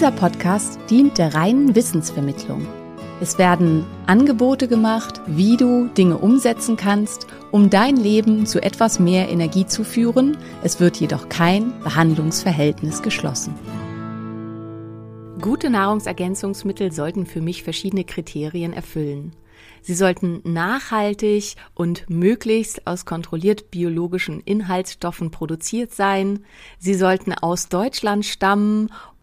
Dieser Podcast dient der reinen Wissensvermittlung. Es werden Angebote gemacht, wie du Dinge umsetzen kannst, um dein Leben zu etwas mehr Energie zu führen. Es wird jedoch kein Behandlungsverhältnis geschlossen. Gute Nahrungsergänzungsmittel sollten für mich verschiedene Kriterien erfüllen. Sie sollten nachhaltig und möglichst aus kontrolliert biologischen Inhaltsstoffen produziert sein. Sie sollten aus Deutschland stammen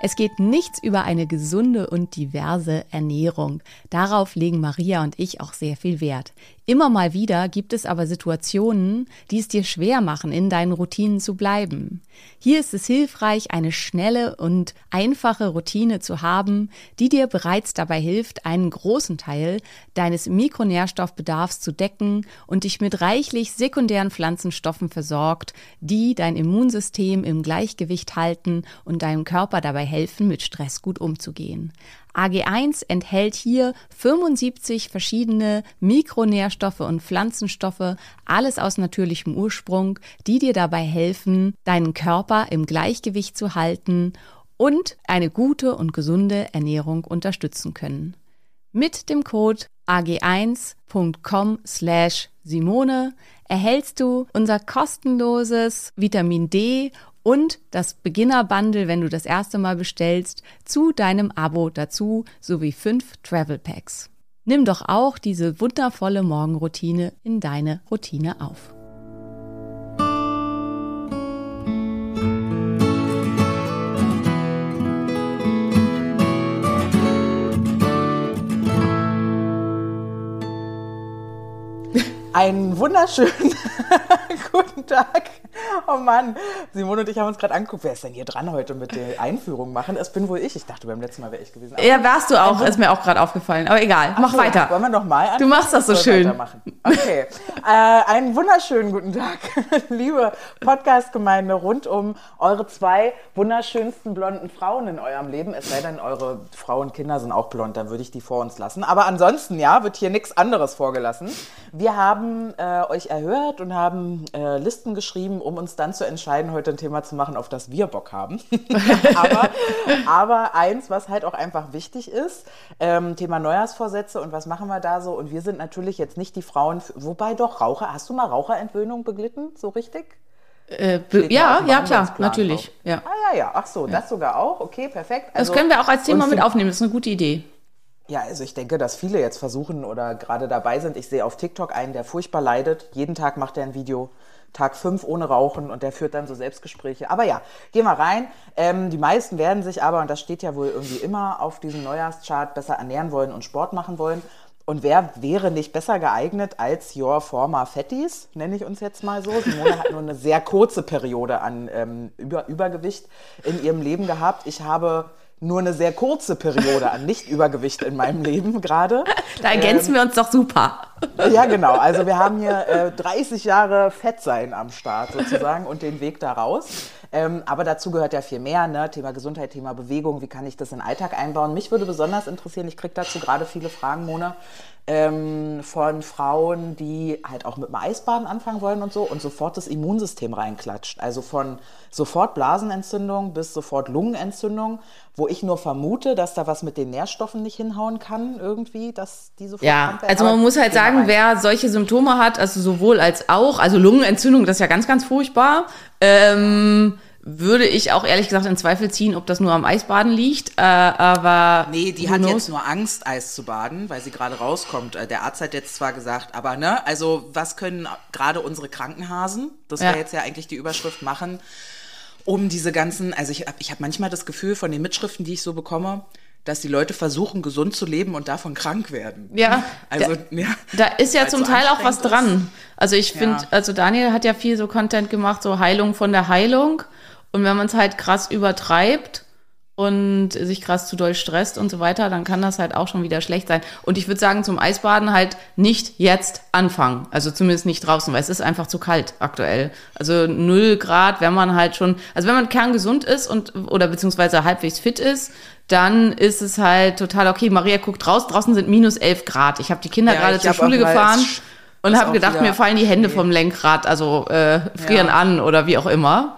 Es geht nichts über eine gesunde und diverse Ernährung. Darauf legen Maria und ich auch sehr viel Wert. Immer mal wieder gibt es aber Situationen, die es dir schwer machen, in deinen Routinen zu bleiben. Hier ist es hilfreich, eine schnelle und einfache Routine zu haben, die dir bereits dabei hilft, einen großen Teil deines Mikronährstoffbedarfs zu decken und dich mit reichlich sekundären Pflanzenstoffen versorgt, die dein Immunsystem im Gleichgewicht halten und deinem Körper dabei helfen, mit Stress gut umzugehen. AG1 enthält hier 75 verschiedene Mikronährstoffe und Pflanzenstoffe, alles aus natürlichem Ursprung, die dir dabei helfen, deinen Körper im Gleichgewicht zu halten und eine gute und gesunde Ernährung unterstützen können. Mit dem Code ag1.com slash Simone erhältst du unser kostenloses Vitamin D und das Beginner-Bundle, wenn du das erste Mal bestellst, zu deinem Abo dazu sowie fünf Travel Packs. Nimm doch auch diese wundervolle Morgenroutine in deine Routine auf. Einen wunderschönen guten Tag. Oh Mann, Simone und ich haben uns gerade angeguckt, wer ist denn hier dran heute mit der Einführung machen? Es bin wohl ich. Ich dachte, beim letzten Mal wäre ich gewesen. Aber Ja, warst du auch, ist mir auch gerade aufgefallen. Aber egal, mach so, weiter. Wollen wir noch mal Du machst das so schön. Okay. äh, einen wunderschönen guten Tag, liebe Podcast-Gemeinde rund um eure zwei wunderschönsten blonden Frauen in eurem Leben. Es sei denn, eure Frauen und Kinder sind auch blond, dann würde ich die vor uns lassen. Aber ansonsten, ja, wird hier nichts anderes vorgelassen. Wir haben äh, euch erhört und haben äh, Listen geschrieben, um uns dann zu entscheiden, heute ein Thema zu machen, auf das wir Bock haben. aber, aber eins, was halt auch einfach wichtig ist, ähm, Thema Neujahrsvorsätze und was machen wir da so? Und wir sind natürlich jetzt nicht die Frauen, wobei doch Raucher. Hast du mal Raucherentwöhnung beglitten, so richtig? Äh, ja, ja, klar, natürlich. Ja. Ah ja, ja, ach so, das sogar auch. Okay, perfekt. Das Also- können wir auch als Thema mit aufnehmen, das ist eine gute Idee. Ja, also ich denke, dass viele jetzt versuchen oder gerade dabei sind. Ich sehe auf TikTok einen, der furchtbar leidet. Jeden Tag macht er ein Video. Tag fünf ohne Rauchen und der führt dann so Selbstgespräche. Aber ja, geh mal rein. Ähm, die meisten werden sich aber, und das steht ja wohl irgendwie immer auf diesem Neujahrschart, besser ernähren wollen und Sport machen wollen. Und wer wäre nicht besser geeignet als Your Former Fatties, nenne ich uns jetzt mal so. Simone hat nur eine sehr kurze Periode an ähm, Über Übergewicht in ihrem Leben gehabt. Ich habe nur eine sehr kurze Periode an Nicht-Übergewicht in meinem Leben gerade. Da ergänzen wir uns doch super. Ja, genau. Also wir haben hier äh, 30 Jahre Fettsein am Start sozusagen und den Weg da raus. Ähm, aber dazu gehört ja viel mehr, ne? Thema Gesundheit, Thema Bewegung, wie kann ich das in den Alltag einbauen? Mich würde besonders interessieren, ich kriege dazu gerade viele Fragen, Mona, ähm, von Frauen, die halt auch mit dem Eisbaden anfangen wollen und so und sofort das Immunsystem reinklatscht. Also von sofort Blasenentzündung bis sofort Lungenentzündung, wo ich nur vermute, dass da was mit den Nährstoffen nicht hinhauen kann irgendwie, dass die sofort Ja, also man muss halt wir sagen, wer solche Symptome hat, also sowohl als auch, also Lungenentzündung, das ist ja ganz, ganz furchtbar, ähm, würde ich auch ehrlich gesagt in Zweifel ziehen, ob das nur am Eisbaden liegt, äh, aber Nee, die hat knows? jetzt nur Angst, Eis zu baden, weil sie gerade rauskommt. Äh, Der Arzt hat jetzt zwar gesagt, aber ne, also was können gerade unsere Krankenhasen, das wäre Ja. jetzt ja eigentlich die Überschrift, machen, um diese ganzen, also ich habe ich hab manchmal das Gefühl von den Mitschriften, die ich so bekomme, dass die Leute versuchen, gesund zu leben und davon krank werden. Ja, Also, da, ja. da ist ja Weil's zum Teil auch was dran. Also ich finde, Ja. also Daniel hat ja viel so Content gemacht, so Heilung von der Heilung. Und wenn man es halt krass übertreibt und sich krass zu doll stresst und so weiter, dann kann das halt auch schon wieder schlecht sein. Und ich würde sagen, zum Eisbaden halt nicht jetzt anfangen. Also zumindest nicht draußen, weil es ist einfach zu kalt aktuell. Also null Grad, wenn man halt schon, also wenn man kerngesund ist und, oder beziehungsweise halbwegs fit ist, dann ist es halt total okay. Maria guckt raus, draußen sind minus 11 Grad. Ich habe die Kinder Ja, gerade zur Schule gefahren und habe gedacht, mir fallen die Hände nee. vom Lenkrad, also äh, frieren Ja. an oder wie auch immer.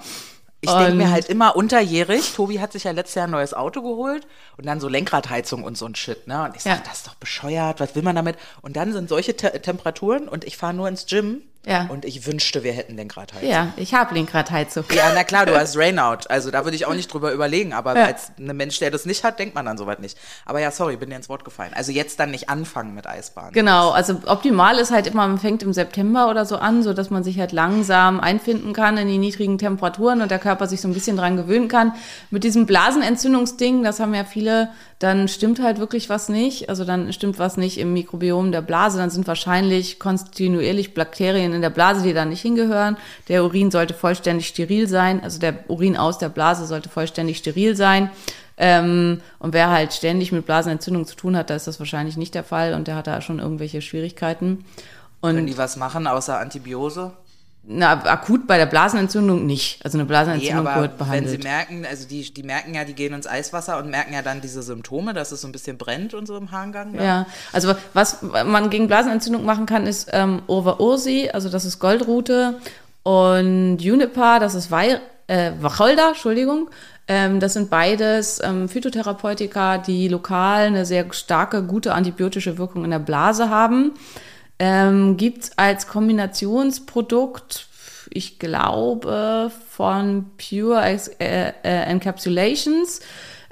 Ich denke mir halt immer unterjährig, Tobi hat sich ja letztes Jahr ein neues Auto geholt und dann so Lenkradheizung und so ein Shit, ne? Und ich sag, Ja. das ist doch bescheuert, was will man damit? Und dann sind solche Te Temperaturen und ich fahre nur ins Gym Ja. und ich wünschte, wir hätten Lenkradheizung. Ja, ich habe Lenkradheizung. Ja, na klar, du hast Rainout. Also da würde ich auch nicht drüber überlegen. Aber Ja. als ein Mensch, der das nicht hat, denkt man an sowas nicht. Aber ja, sorry, bin dir ins Wort gefallen. Also jetzt dann nicht anfangen mit Eisbahn. Genau, also optimal ist halt immer, man fängt im September oder so an, so dass man sich halt langsam einfinden kann in die niedrigen Temperaturen und der Körper sich so ein bisschen dran gewöhnen kann. Mit diesem Blasenentzündungsding, das haben ja viele, dann stimmt halt wirklich was nicht. Also dann stimmt was nicht im Mikrobiom der Blase, dann sind wahrscheinlich kontinuierlich Bakterien in der Blase, die da nicht hingehören. Der Urin sollte vollständig steril sein, also der Urin aus der Blase sollte vollständig steril sein. Ähm, und wer halt ständig mit Blasenentzündung zu tun hat, da ist das wahrscheinlich nicht der Fall und der hat da schon irgendwelche Schwierigkeiten. Können Und die was machen außer Antibiose? Na, akut bei der Blasenentzündung nicht. Also eine Nee, Blasenentzündung aber wird wenn behandelt. sie merken, also die, die merken ja, die gehen ins Eiswasser und merken ja dann diese Symptome, dass es so ein bisschen brennt und so im Harngang. Ne? Ja, also was man gegen Blasenentzündung machen kann, ist ähm, Over Ursi, also das ist Goldrute und Juniper, das ist Wei äh, Wacholder, Entschuldigung. Ähm, das sind beides ähm, Phytotherapeutika, die lokal eine sehr starke, gute antibiotische Wirkung in der Blase haben. Ähm, Gibt als Kombinationsprodukt, ich glaube, von Pure äh, äh, Encapsulations.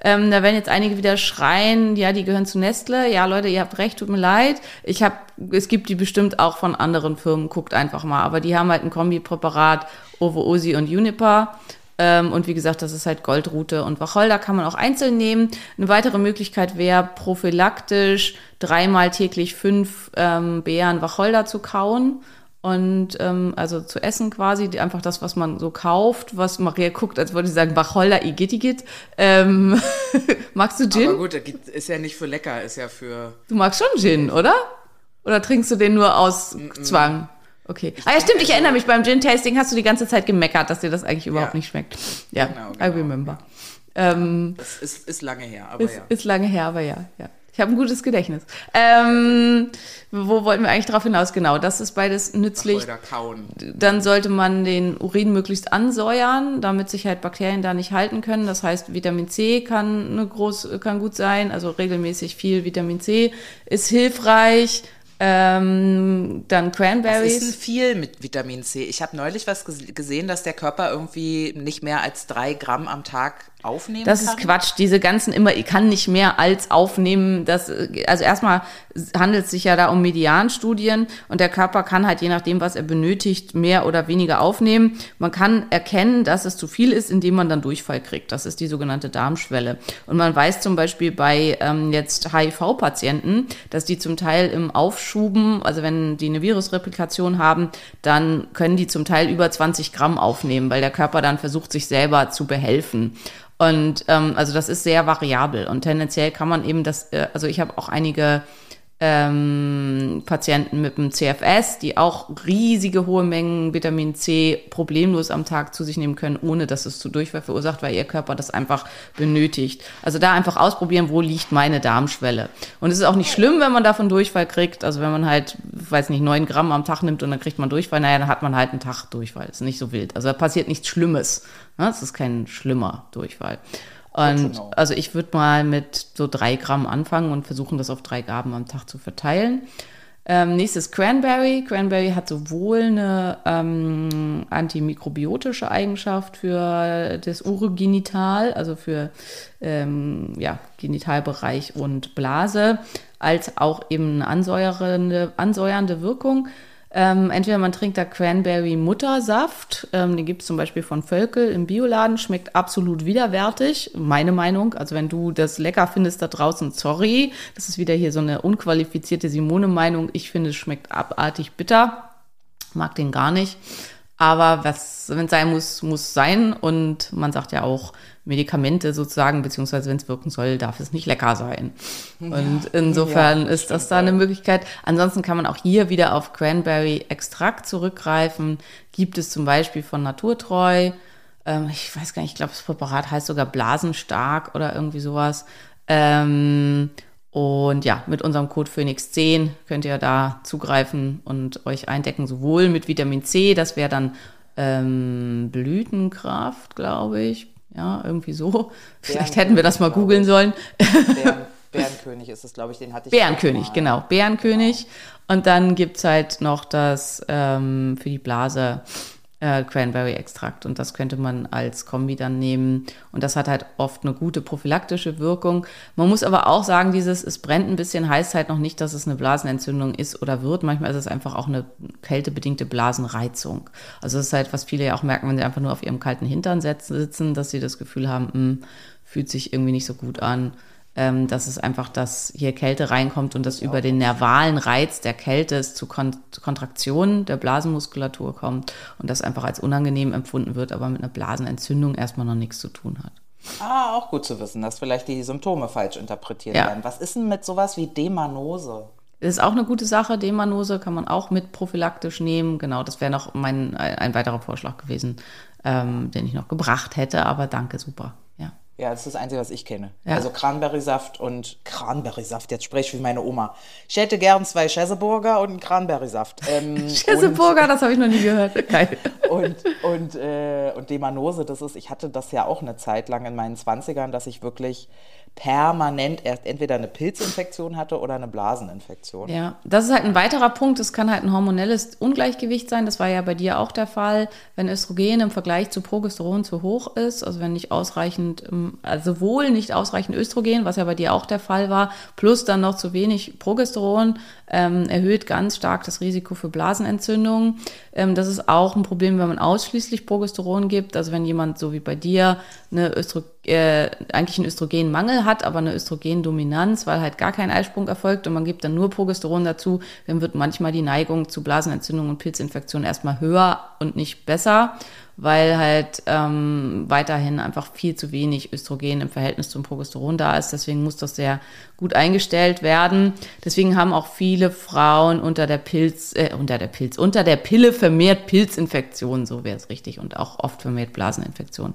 Ähm, da werden jetzt einige wieder schreien, ja, die gehören zu Nestle. Ja, Leute, ihr habt recht, tut mir leid. Ich habe, es gibt die bestimmt auch von anderen Firmen, guckt einfach mal. Aber die haben halt ein Kombipräparat, Ovo Osi und Juniper. Ähm, und wie gesagt, das ist halt Goldrute und Wacholder kann man auch einzeln nehmen. Eine weitere Möglichkeit wäre, prophylaktisch dreimal täglich fünf ähm, Beeren Wacholder zu kauen und ähm, also zu essen quasi, einfach das, was man so kauft, was Maria guckt, als würde sie sagen, Wacholder igitigit. Ähm, magst du Gin? Aber gut, ist ja nicht für lecker, ist ja für. Du magst schon Gin, oder? Oder trinkst du den nur aus Zwang? Okay. Ah ja, stimmt, ich erinnere mich, beim Gin-Tasting hast du die ganze Zeit gemeckert, dass dir das eigentlich überhaupt Ja. nicht schmeckt. Ja, Genau, I genau, remember. Ähm, Das ist, ist lange her, aber ist, ja. ist lange her, aber ja, ja. Ich habe ein gutes Gedächtnis. Ähm, wo wollten wir eigentlich drauf hinaus? Genau, das ist beides nützlich. Dann sollte man den Urin möglichst ansäuern, damit sich halt Bakterien da nicht halten können. Das heißt, Vitamin C kann, eine groß, kann gut sein, also regelmäßig viel Vitamin C ist hilfreich. Ähm, dann ist Cranberries. denn viel mit Vitamin C? Ich habe neulich was ges- gesehen, dass der Körper irgendwie nicht mehr als drei Gramm am Tag aufnehmen Das kann. ist Quatsch. Diese ganzen immer, ich kann nicht mehr als aufnehmen. Das, also erstmal handelt es sich ja da um Medianstudien und der Körper kann halt je nachdem, was er benötigt, mehr oder weniger aufnehmen. Man kann erkennen, dass es zu viel ist, indem man dann Durchfall kriegt. Das ist die sogenannte Darmschwelle. Und man weiß zum Beispiel bei ähm, jetzt HIV-Patienten, dass die zum Teil im Aufschuben, also wenn die eine Virusreplikation haben, dann können die zum Teil über 20 Gramm aufnehmen, weil der Körper dann versucht, sich selber zu behelfen. Und ähm, also das ist sehr variabel. Und tendenziell kann man eben das, äh, also ich habe auch einige ähm, Patienten mit dem CFS, die auch riesige hohe Mengen Vitamin C problemlos am Tag zu sich nehmen können, ohne dass es zu Durchfall verursacht, weil ihr Körper das einfach benötigt. Also da einfach ausprobieren, wo liegt meine Darmschwelle. Und es ist auch nicht schlimm, wenn man davon Durchfall kriegt. Also wenn man halt, weiß nicht, neun Gramm am Tag nimmt und dann kriegt man Durchfall, naja, dann hat man halt einen Tag Durchfall. Ist nicht so wild. Also da passiert nichts Schlimmes. Es ist kein schlimmer Durchfall. Und also ich würde mal mit so drei Gramm anfangen und versuchen, das auf drei Gaben am Tag zu verteilen. Ähm, nächstes Cranberry. Cranberry hat sowohl eine ähm, antimikrobiotische Eigenschaft für das Urogenital, also für ähm, ja, Genitalbereich und Blase, als auch eben eine ansäuernde, ansäuernde Wirkung. Ähm, entweder man trinkt da Cranberry-Muttersaft, ähm, den gibt es zum Beispiel von Völkel im Bioladen, schmeckt absolut widerwärtig, meine Meinung. Also wenn du das lecker findest da draußen, sorry, das ist wieder hier so eine unqualifizierte Simone-Meinung. Ich finde, es schmeckt abartig bitter, mag den gar nicht. Aber was, wenn es sein muss, muss sein. Und man sagt ja auch, Medikamente sozusagen, beziehungsweise wenn es wirken soll, darf es nicht lecker sein. Und insofern ja, ist das da eine Möglichkeit. Ansonsten kann man auch hier wieder auf Cranberry-Extrakt zurückgreifen. Gibt es zum Beispiel von Naturtreu. Ähm, ich weiß gar nicht, ich glaube, das Präparat heißt sogar Blasenstark oder irgendwie sowas. Ähm, und ja, mit unserem Code Phoenix 10 könnt ihr da zugreifen und euch eindecken, sowohl mit Vitamin C, das wäre dann ähm, Blütenkraft, glaube ich, ja, irgendwie so. Vielleicht hätten wir das mal googeln sollen. Bären, Bärenkönig ist es, glaube ich, den hatte ich. Bärenkönig, genau. Bärenkönig. Genau. Und dann gibt es halt noch das ähm, für die Blase äh, Cranberry-Extrakt. Und das könnte man als Kombi dann nehmen. Und das hat halt oft eine gute prophylaktische Wirkung. Man muss aber auch sagen, dieses, es brennt ein bisschen, heißt halt noch nicht, dass es eine Blasenentzündung ist oder wird. Manchmal ist es einfach auch eine kältebedingte Blasenreizung. Also das ist halt, was viele ja auch merken, wenn sie einfach nur auf ihrem kalten Hintern sitzen, dass sie das Gefühl haben, mh, hm, fühlt sich irgendwie nicht so gut an ähm, dass es einfach, dass hier Kälte reinkommt und das ja. über den nervalen Reiz der Kälte es zu, Kon Kontraktionen der Blasenmuskulatur kommt und das einfach als unangenehm empfunden wird, aber mit einer Blasenentzündung erstmal noch nichts zu tun hat. Ah, auch gut zu wissen, dass vielleicht die Symptome falsch interpretiert ja. werden. Was ist denn mit sowas wie Demanose? Das ist auch eine gute Sache. Demanose kann man auch mit prophylaktisch nehmen. Genau, das wäre noch mein, ein weiterer Vorschlag gewesen, ähm, den ich noch gebracht hätte. Aber danke, super. Ja, das ist das Einzige, was ich kenne. Ja. Also Cranberry-Saft und Cranberry-Saft, jetzt spreche ich wie meine Oma. Ich hätte gern zwei Schäseburger und einen Cranberry-Saft. Ähm, Schäseburger, das habe ich noch nie gehört. Geil. Und, und, äh, und Demanose, das ist, ich hatte das ja auch eine Zeit lang in meinen 20ern, dass ich wirklich permanent erst entweder eine Pilzinfektion hatte oder eine Blaseninfektion. Ja, das ist halt ein weiterer Punkt. Es kann halt ein hormonelles Ungleichgewicht sein. Das war ja bei dir auch der Fall, wenn Östrogen im Vergleich zu Progesteron zu hoch ist, also wenn nicht ausreichend, ähm, also sowohl nicht ausreichend Östrogen, was ja bei dir auch der Fall war, plus dann noch zu wenig Progesteron, ähm, erhöht ganz stark das Risiko für Blasenentzündungen. Ähm, das ist auch ein Problem, wenn man ausschließlich Progesteron gibt. Also wenn jemand so wie bei dir eine Östro äh, eigentlich einen Östrogenmangel hat, aber eine Östrogendominanz, weil halt gar kein Eisprung erfolgt und man gibt dann nur Progesteron dazu, dann wird manchmal die Neigung zu Blasenentzündungen und Pilzinfektionen erstmal höher und nicht besser weil halt ähm, weiterhin einfach viel zu wenig Östrogen im Verhältnis zum Progesteron da ist. Deswegen muss das sehr gut eingestellt werden. Deswegen haben auch viele Frauen unter der Pilz, äh, unter der Pilz, unter der Pille vermehrt Pilzinfektionen, so wäre es richtig, und auch oft vermehrt Blaseninfektionen.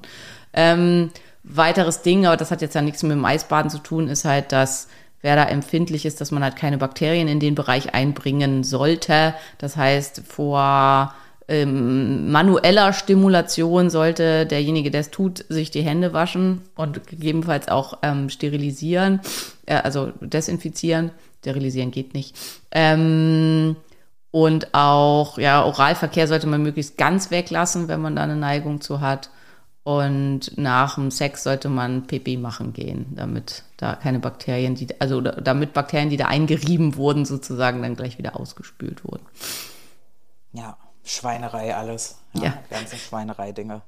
Ähm, weiteres Ding, aber das hat jetzt ja nichts mit dem Eisbaden zu tun, ist halt, dass wer da empfindlich ist, dass man halt keine Bakterien in den Bereich einbringen sollte. Das heißt, vor ähm, manueller Stimulation sollte derjenige, der es tut, sich die Hände waschen und gegebenenfalls auch ähm, sterilisieren, äh, also desinfizieren. Sterilisieren geht nicht. Ähm, und auch, ja, Oralverkehr sollte man möglichst ganz weglassen, wenn man da eine Neigung zu hat. Und nach dem Sex sollte man Pipi machen gehen, damit da keine Bakterien, die, also damit Bakterien, die da eingerieben wurden, sozusagen dann gleich wieder ausgespült wurden. Ja, Schweinerei alles. Ja, Ja. ganze Schweinerei-Dinge.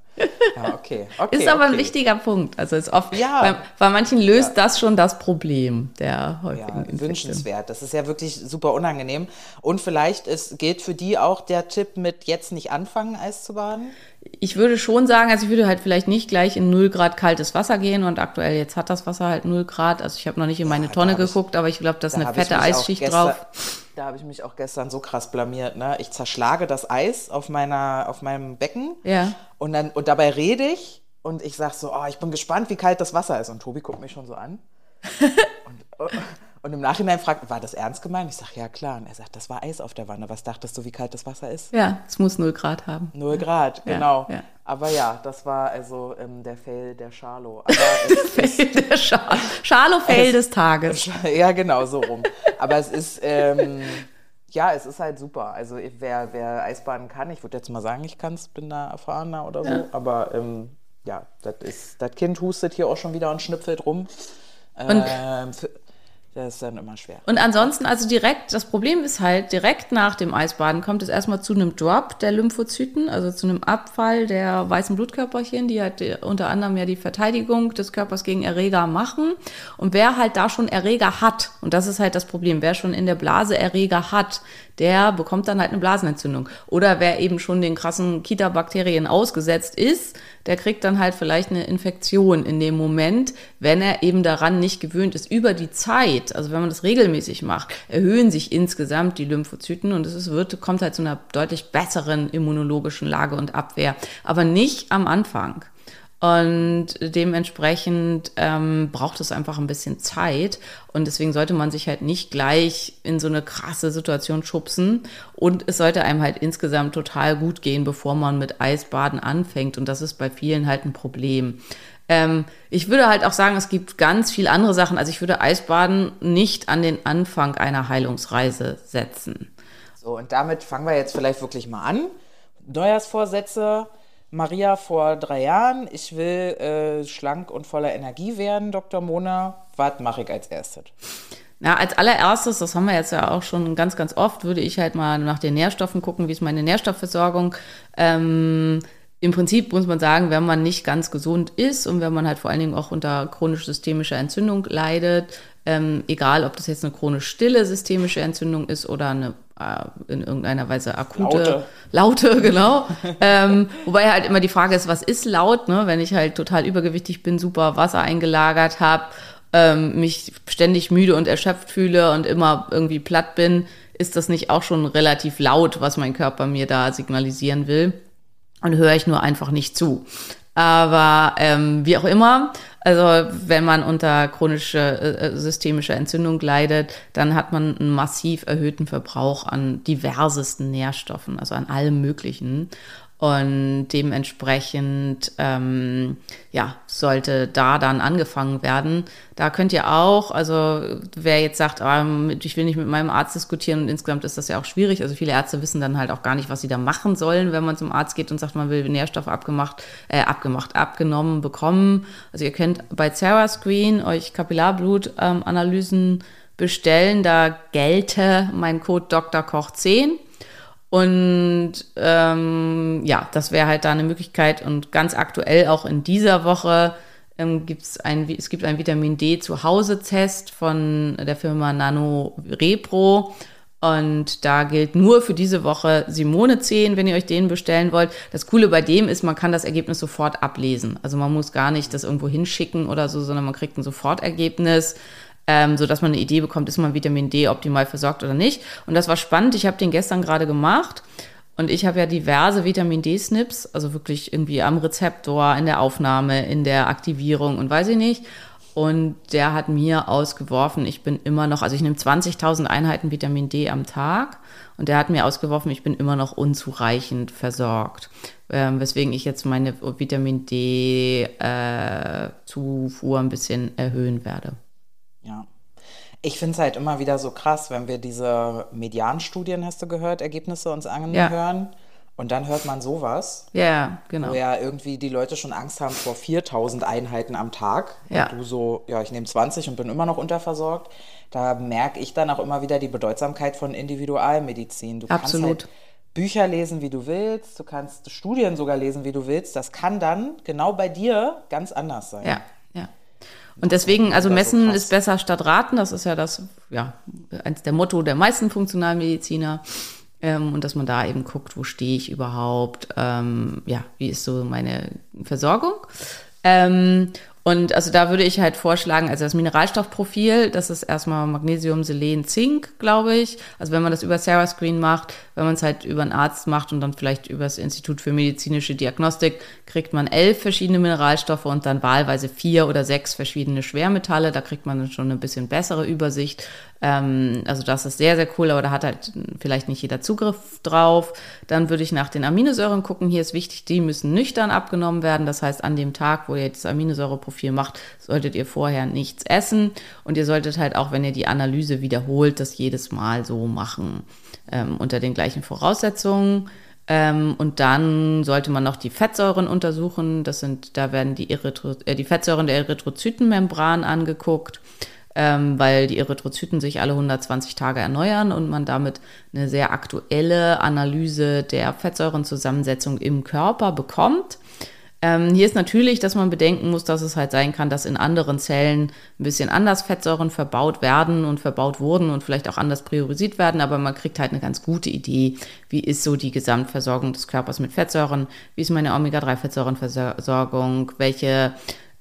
Ja, okay. okay Ist aber ein okay. wichtiger Punkt. Also ist oft, Ja. bei, bei manchen löst das schon das Problem der häufigen Ja, Infektion. wünschenswert. Das ist ja wirklich super unangenehm. Und vielleicht ist, gilt für die auch der Tipp mit jetzt nicht anfangen, Eis zu baden? Ich würde schon sagen, also ich würde halt vielleicht nicht gleich in 0 Grad kaltes Wasser gehen und aktuell jetzt hat das Wasser halt 0 Grad. Also ich habe noch nicht in meine da Tonne hab ich- geguckt, aber ich glaube, da ist eine fette Eisschicht gestern- drauf. Da habe ich mich auch gestern so krass blamiert. Ne? Ich zerschlage das Eis auf, meiner, auf meinem Becken Ja. und, dann, und dabei rede ich und ich sage so, oh, ich bin gespannt, wie kalt das Wasser ist. Und Tobi guckt mich schon so an. und, und im Nachhinein fragt, war das ernst gemeint? Ich sage, ja klar. Und er sagt, das war Eis auf der Wanne. Was dachtest du, wie kalt das Wasser ist? Ja, es muss 0 Grad haben. Null Grad, Ja, genau. ja. Aber ja, das war also ähm, der Fail der Charlo. Aber Fail der Schal Schalo-Fail des Tages. ja, genau, so rum. Aber es ist, ähm, ja, es ist halt super. Also wer, wer Eisbaden kann, ich würde jetzt mal sagen, ich kann es, bin da erfahrener oder so. Aber ähm, ja, das ist, das Kind hustet hier auch schon wieder und schnüpfelt rum. Ähm, für, das ist dann immer schwer. Und ansonsten, also direkt, das Problem ist halt, direkt nach dem Eisbaden kommt es erstmal zu einem Drop der Lymphozyten, also zu einem Abfall der weißen Blutkörperchen, die halt äh, unter anderem ja die Verteidigung des Körpers gegen Erreger machen. Und wer halt da schon Erreger hat, und das ist halt das Problem, wer schon in der Blase Erreger hat, der bekommt dann halt eine Blasenentzündung. Oder wer eben schon den krassen Kita-Bakterien ausgesetzt ist, der kriegt dann halt vielleicht eine Infektion in dem Moment, wenn er eben daran nicht gewöhnt ist. Über die Zeit, also wenn man das regelmäßig macht, erhöhen sich insgesamt die Lymphozyten und es wird, kommt halt zu einer deutlich besseren immunologischen Lage und Abwehr. Aber nicht am Anfang. Und dementsprechend ähm, braucht es einfach ein bisschen Zeit. Und deswegen sollte man sich halt nicht gleich in so eine krasse Situation schubsen. Und es sollte einem halt insgesamt total gut gehen, bevor man mit Eisbaden anfängt. Und das ist bei vielen halt ein Problem. Ähm, ich würde halt auch sagen, es gibt ganz viel andere Sachen. Also ich würde Eisbaden nicht an den Anfang einer Heilungsreise setzen. So, und damit fangen wir jetzt vielleicht wirklich mal an. Neujahrsvorsätze. Maria vor drei Jahren, ich will äh, schlank und voller Energie werden, Dr. Mona. Was mache ich als erstes? Na, als allererstes, das haben wir jetzt ja auch schon ganz, ganz oft, würde ich halt mal nach den Nährstoffen gucken, wie ist meine Nährstoffversorgung. Ähm, Im Prinzip muss man sagen, wenn man nicht ganz gesund ist und wenn man halt vor allen Dingen auch unter chronisch-systemischer Entzündung leidet, ähm, egal ob das jetzt eine chronisch stille systemische Entzündung ist oder eine in irgendeiner Weise akute, Laute. laute, genau. ähm, wobei halt immer die Frage ist, was ist laut, ne? Wenn ich halt total übergewichtig bin, super Wasser eingelagert habe, ähm, mich ständig müde und erschöpft fühle und immer irgendwie platt bin, ist das nicht auch schon relativ laut, was mein Körper mir da signalisieren will? Und höre ich nur einfach nicht zu. Aber ähm, wie auch immer, also wenn man unter chronischer äh, systemischer Entzündung leidet, dann hat man einen massiv erhöhten Verbrauch an diversesten Nährstoffen, also an allem Möglichen. Und dementsprechend, ähm, ja, sollte da dann angefangen werden. Da könnt ihr auch, also wer jetzt sagt, ähm, ich will nicht mit meinem Arzt diskutieren und insgesamt ist das ja auch schwierig. Also viele Ärzte wissen dann halt auch gar nicht, was sie da machen sollen, wenn man zum Arzt geht und sagt, man will Nährstoffe abgemacht, äh, abgemacht, abgenommen bekommen. Also ihr könnt bei Sarah Screen euch Kapillarblut-Analysen bestellen. Da gelte mein Code Dr. Koch 10. Und ähm, ja, das wäre halt da eine Möglichkeit. Und ganz aktuell auch in dieser Woche ähm, gibt's ein, es gibt einen Vitamin D zu Hause Test von der Firma Nano Repro. Und da gilt nur für diese Woche Simone 10, wenn ihr euch den bestellen wollt. Das Coole bei dem ist, man kann das Ergebnis sofort ablesen. Also man muss gar nicht das irgendwo hinschicken oder so, sondern man kriegt ein Sofortergebnis ähm, so dass man eine Idee bekommt, ist man Vitamin D optimal versorgt oder nicht. Und das war spannend. Ich habe den gestern gerade gemacht und ich habe ja diverse Vitamin D-Snips, also wirklich irgendwie am Rezeptor, in der Aufnahme, in der Aktivierung und weiß ich nicht. Und der hat mir ausgeworfen, ich bin immer noch, also ich nehme 20.000 Einheiten Vitamin D am Tag und der hat mir ausgeworfen, ich bin immer noch unzureichend versorgt. Ähm, weswegen ich jetzt meine Vitamin D-Zufuhr ein bisschen erhöhen werde. Ja. Ich finde es halt immer wieder so krass, wenn wir diese Medianstudien, hast du gehört, Ergebnisse uns anhören. Und dann hört man sowas, Ja, ja, genau. wo ja irgendwie die Leute schon Angst haben vor 4000 Einheiten am Tag. Ja. Und du so, ja, ich nehme 20 und bin immer noch unterversorgt. Da merke ich dann auch immer wieder die Bedeutsamkeit von Individualmedizin. Du Absolut. kannst halt Bücher lesen, wie du willst, du kannst Studien sogar lesen, wie du willst. Das kann dann genau bei dir ganz anders sein. Ja, ja. Und deswegen, also messen ist besser statt raten. Das ist ja das, ja, eins der Motto der meisten Funktionalmediziner. Ähm, und dass man da eben guckt, wo stehe ich überhaupt, ähm, ja, wie ist so meine Versorgung. Ähm, und also da würde ich halt vorschlagen, also das Mineralstoffprofil, das ist erstmal Magnesium, Selen, Zink, glaube ich. Also wenn man das über Sarah Screen macht, wenn man es halt über einen Arzt macht und dann vielleicht über das Institut für medizinische Diagnostik, kriegt man elf verschiedene Mineralstoffe und dann wahlweise vier oder sechs verschiedene Schwermetalle. Da kriegt man dann schon eine bisschen bessere Übersicht. Ähm, also das ist sehr, sehr cool, aber da hat halt vielleicht nicht jeder Zugriff drauf. Dann würde ich nach den Aminosäuren gucken. Hier ist wichtig, die müssen nüchtern abgenommen werden. Das heißt, an dem Tag, wo ihr das Aminosäureprofil macht, solltet ihr vorher nichts essen. Und ihr solltet halt auch, wenn ihr die Analyse wiederholt, das jedes Mal so machen. Ähm, unter den gleichen Voraussetzungen. Ähm, und dann sollte man noch die Fettsäuren untersuchen. Das sind, da werden die, Erythro äh, die Fettsäuren der Erythrozytenmembran angeguckt ähm, weil die Erythrozyten sich alle 120 Tage erneuern und man damit eine sehr aktuelle Analyse der Fettsäurenzusammensetzung im Körper bekommt. Ähm, hier ist natürlich, dass man bedenken muss, dass es halt sein kann, dass in anderen Zellen ein bisschen anders Fettsäuren verbaut werden und verbaut wurden und vielleicht auch anders priorisiert werden, aber man kriegt halt eine ganz gute Idee, wie ist so die Gesamtversorgung des Körpers mit Fettsäuren, wie ist meine Omega-3-Fettsäurenversorgung, welche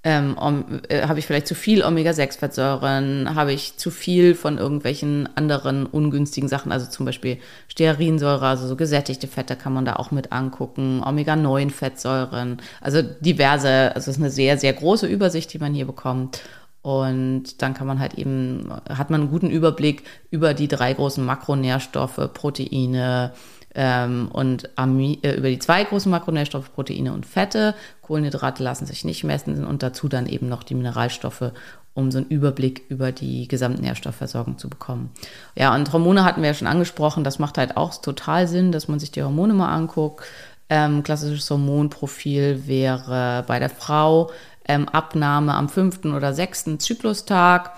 ähm, um, äh, habe ich vielleicht zu viel Omega-6-Fettsäuren? Habe ich zu viel von irgendwelchen anderen ungünstigen Sachen? Also zum Beispiel Stearinsäure, also so gesättigte Fette kann man da auch mit angucken. Omega-9-Fettsäuren, also diverse. Also es ist eine sehr, sehr große Übersicht, die man hier bekommt. Und dann kann man halt eben, hat man einen guten Überblick über die drei großen Makronährstoffe, Proteine, ähm, und Ami äh, über die zwei großen Makronährstoffe, Proteine und Fette. Kohlenhydrate lassen sich nicht messen und dazu dann eben noch die Mineralstoffe, um so einen Überblick über die Gesamtnährstoffversorgung zu bekommen. Ja, und Hormone hatten wir ja schon angesprochen. Das macht halt auch total Sinn, dass man sich die Hormone mal anguckt. Ähm, klassisches Hormonprofil wäre bei der Frau ähm, Abnahme am fünften oder sechsten Zyklustag.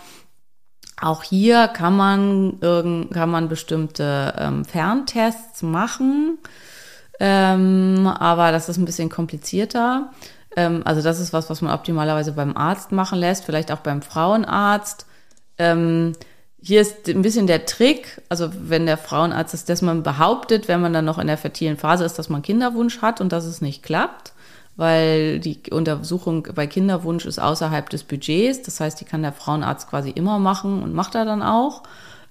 Auch hier kann man, kann man bestimmte ähm, Ferntests machen, ähm, aber das ist ein bisschen komplizierter. Ähm, also das ist was, was man optimalerweise beim Arzt machen lässt, vielleicht auch beim Frauenarzt. Ähm, hier ist ein bisschen der Trick, also wenn der Frauenarzt ist, dass man behauptet, wenn man dann noch in der fertilen Phase ist, dass man Kinderwunsch hat und dass es nicht klappt weil die Untersuchung bei Kinderwunsch ist außerhalb des Budgets. Das heißt, die kann der Frauenarzt quasi immer machen und macht er dann auch.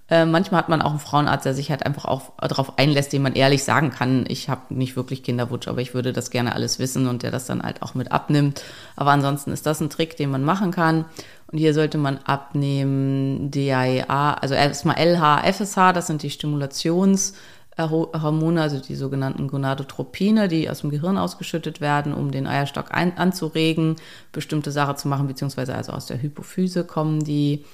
Äh, manchmal hat man auch einen Frauenarzt, der sich halt einfach auch darauf einlässt, dem man ehrlich sagen kann, ich habe nicht wirklich Kinderwunsch, aber ich würde das gerne alles wissen und der das dann halt auch mit abnimmt. Aber ansonsten ist das ein Trick, den man machen kann. Und hier sollte man abnehmen DIA, also erstmal LH, FSH, das sind die Stimulations- Hormone, also die sogenannten Gonadotropine, die aus dem Gehirn ausgeschüttet werden, um den Eierstock ein, anzuregen, bestimmte Sachen zu machen, beziehungsweise also aus der Hypophyse kommen die.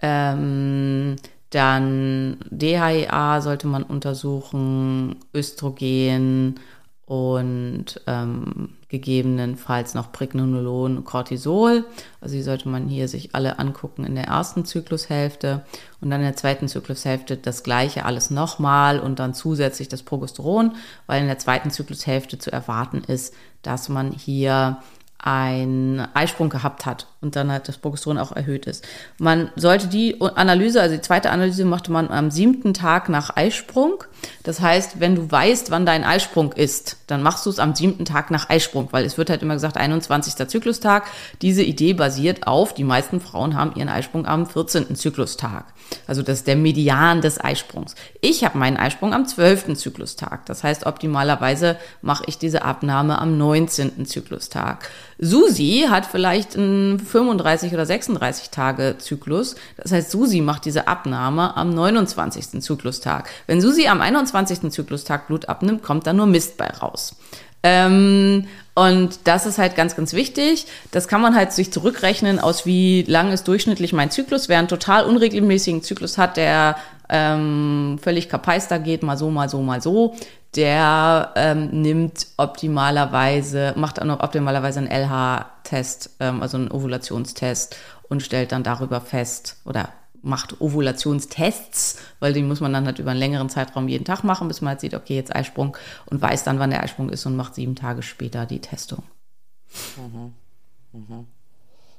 Ähm, dann DHEA sollte man untersuchen, Östrogen und ähm, gegebenenfalls noch Pregnenolon, Cortisol. Also die sollte man hier sich alle angucken in der ersten Zyklushälfte und dann in der zweiten Zyklushälfte das gleiche alles nochmal und dann zusätzlich das Progesteron, weil in der zweiten Zyklushälfte zu erwarten ist, dass man hier einen Eisprung gehabt hat und dann halt das Progesteron auch erhöht ist. Man sollte die Analyse, also die zweite Analyse machte man am siebten Tag nach Eisprung. Das heißt, wenn du weißt, wann dein Eisprung ist, dann machst du es am siebten Tag nach Eisprung, weil es wird halt immer gesagt 21. Zyklustag. Diese Idee basiert auf, die meisten Frauen haben ihren Eisprung am 14. Zyklustag. Also das ist der Median des Eisprungs. Ich habe meinen Eisprung am 12. Zyklustag. Das heißt, optimalerweise mache ich diese Abnahme am 19. Zyklustag. Susi hat vielleicht einen 35 oder 36 Tage Zyklus. Das heißt, Susi macht diese Abnahme am 29. Zyklustag. Wenn Susi am 21. Zyklustag Blut abnimmt, kommt da nur Mist bei raus. Ähm, und das ist halt ganz, ganz wichtig. Das kann man halt sich zurückrechnen aus, wie lang ist durchschnittlich mein Zyklus. Wer einen total unregelmäßigen Zyklus hat, der ähm, völlig kapeister geht, mal so, mal so, mal so, der ähm, nimmt optimalerweise, macht dann optimalerweise einen LH-Test, ähm, also einen Ovulationstest und stellt dann darüber fest oder macht Ovulationstests, weil die muss man dann halt über einen längeren Zeitraum jeden Tag machen, bis man halt sieht, okay, jetzt Eisprung und weiß dann, wann der Eisprung ist und macht sieben Tage später die Testung.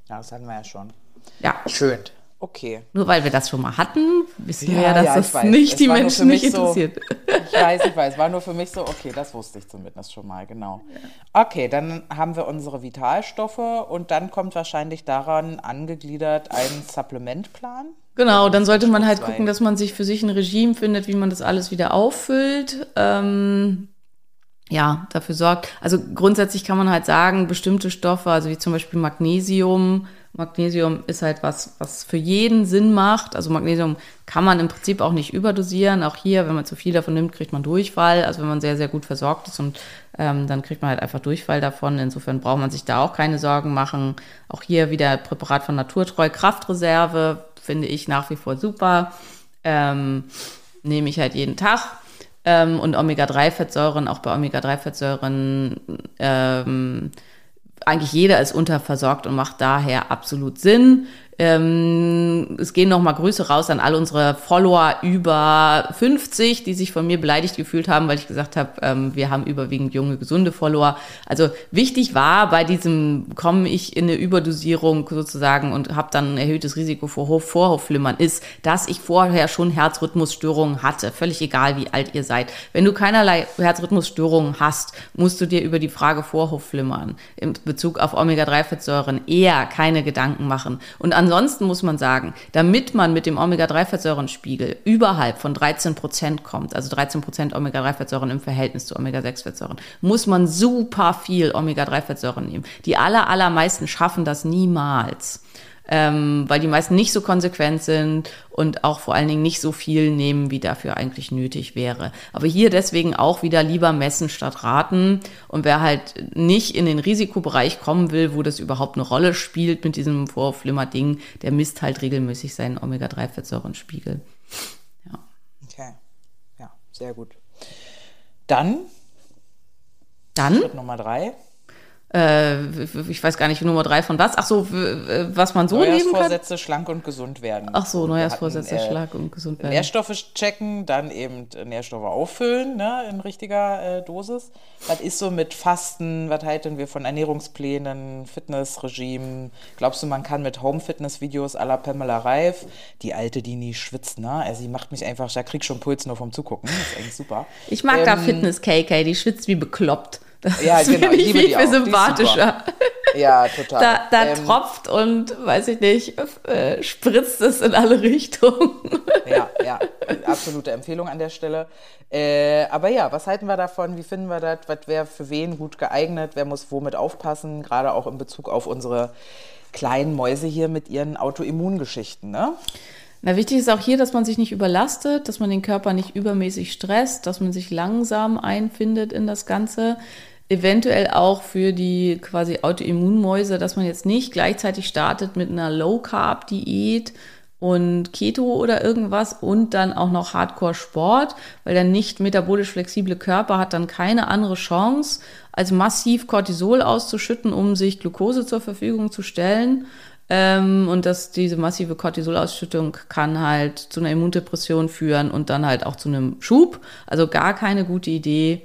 Ja, das hatten wir ja schon. Ja, Schön. Okay. nur weil wir das schon mal hatten, wissen wir ja, Ja, dass ja, das weiß. nicht Es die Menschen nicht mich so- interessiert. Ich weiß, ich weiß. War nur für mich so, okay, das wusste ich zumindest schon mal, genau. Okay, dann haben wir unsere Vitalstoffe und dann kommt wahrscheinlich daran angegliedert ein Supplementplan. Genau, dann sollte man halt gucken, dass man sich für sich ein Regime findet, wie man das alles wieder auffüllt. Ähm, ja, dafür sorgt. Also grundsätzlich kann man halt sagen, bestimmte Stoffe, also wie zum Beispiel Magnesium. Magnesium ist halt was, was für jeden Sinn macht. Also Magnesium kann man im Prinzip auch nicht überdosieren. Auch hier, wenn man zu viel davon nimmt, kriegt man Durchfall. Also wenn man sehr, sehr gut versorgt ist und ähm, dann kriegt man halt einfach Durchfall davon. Insofern braucht man sich da auch keine Sorgen machen. Auch hier wieder Präparat von Naturtreu, Kraftreserve, finde ich nach wie vor super. Ähm, nehme ich halt jeden Tag. Ähm, und Omega-3-Fettsäuren, auch bei Omega-3-Fettsäuren, ähm, eigentlich jeder ist unterversorgt und macht daher absolut Sinn. Ähm, es gehen nochmal Grüße raus an all unsere Follower über 50, die sich von mir beleidigt gefühlt haben, weil ich gesagt habe, ähm, wir haben überwiegend junge, gesunde Follower. Also wichtig war bei diesem, komme ich in eine Überdosierung sozusagen und habe dann ein erhöhtes Risiko vor Hof Vorhofflimmern, ist, dass ich vorher schon Herzrhythmusstörungen hatte. Völlig egal, wie alt ihr seid. Wenn du keinerlei Herzrhythmusstörungen hast, musst du dir über die Frage Vorhofflimmern in Bezug auf Omega-3-Fettsäuren eher keine Gedanken machen. Und ansonsten muss man sagen, damit man mit dem Omega-3-Fettsäurenspiegel überhalb von 13 Prozent kommt, also 13 Prozent Omega-3-Fettsäuren im Verhältnis zu Omega-6-Fettsäuren, muss man super viel Omega-3-Fettsäuren nehmen. Die aller, allermeisten schaffen das niemals ähm, weil die meisten nicht so konsequent sind und auch vor allen Dingen nicht so viel nehmen, wie dafür eigentlich nötig wäre. Aber hier deswegen auch wieder lieber messen statt raten. Und wer halt nicht in den Risikobereich kommen will, wo das überhaupt eine Rolle spielt mit diesem Vorflimmer-Ding, der misst halt regelmäßig seinen Omega-3-Fettsäurenspiegel. Okay. Ja, sehr gut. Dann Dann Schritt Nummer drei. Äh, ich weiß gar nicht, Nummer drei von was. Ach so, w- was man so nehmen kann. Neujahrsvorsätze, schlank und gesund werden. Ach so, Neujahrsvorsätze, hatten, äh, Schlag und gesund werden. Nährstoffe checken, dann eben Nährstoffe auffüllen, ne, in richtiger äh, Dosis. Was ist so mit Fasten? Was halten wir von Ernährungsplänen, Fitnessregime? Glaubst du, man kann mit Home-Fitness-Videos à la Pamela Reif, die alte, die nie schwitzt, ne? Also, sie macht mich einfach, da krieg ich schon Puls nur vom Zugucken. Das ist eigentlich super. Ich mag da Ähm, Fitness KK, die schwitzt wie bekloppt. Das Ja, genau, finde ich viel ist sympathischer. Ja, total. Da, da Ähm, tropft und, weiß ich nicht, äh, spritzt es in alle Richtungen. Ja, ja, absolute Empfehlung an der Stelle. Äh, aber ja, was halten wir davon? Wie finden wir das? Was wäre für wen gut geeignet? Wer muss womit aufpassen? Gerade auch in Bezug auf unsere kleinen Mäuse hier mit ihren Autoimmungeschichten, ne? Na, wichtig ist auch hier, dass man sich nicht überlastet, dass man den Körper nicht übermäßig stresst, dass man sich langsam einfindet in das Ganze. Eventuell auch für die quasi Autoimmunmäuse, dass man jetzt nicht gleichzeitig startet mit einer Low-Carb-Diät und Keto oder irgendwas und dann auch noch Hardcore-Sport, weil der nicht metabolisch flexible Körper hat dann keine andere Chance, als massiv Cortisol auszuschütten, um sich Glucose zur Verfügung zu stellen. Ähm, und dass diese massive Cortisolausschüttung kann halt zu einer Immundepression führen und dann halt auch zu einem Schub. Also gar keine gute Idee.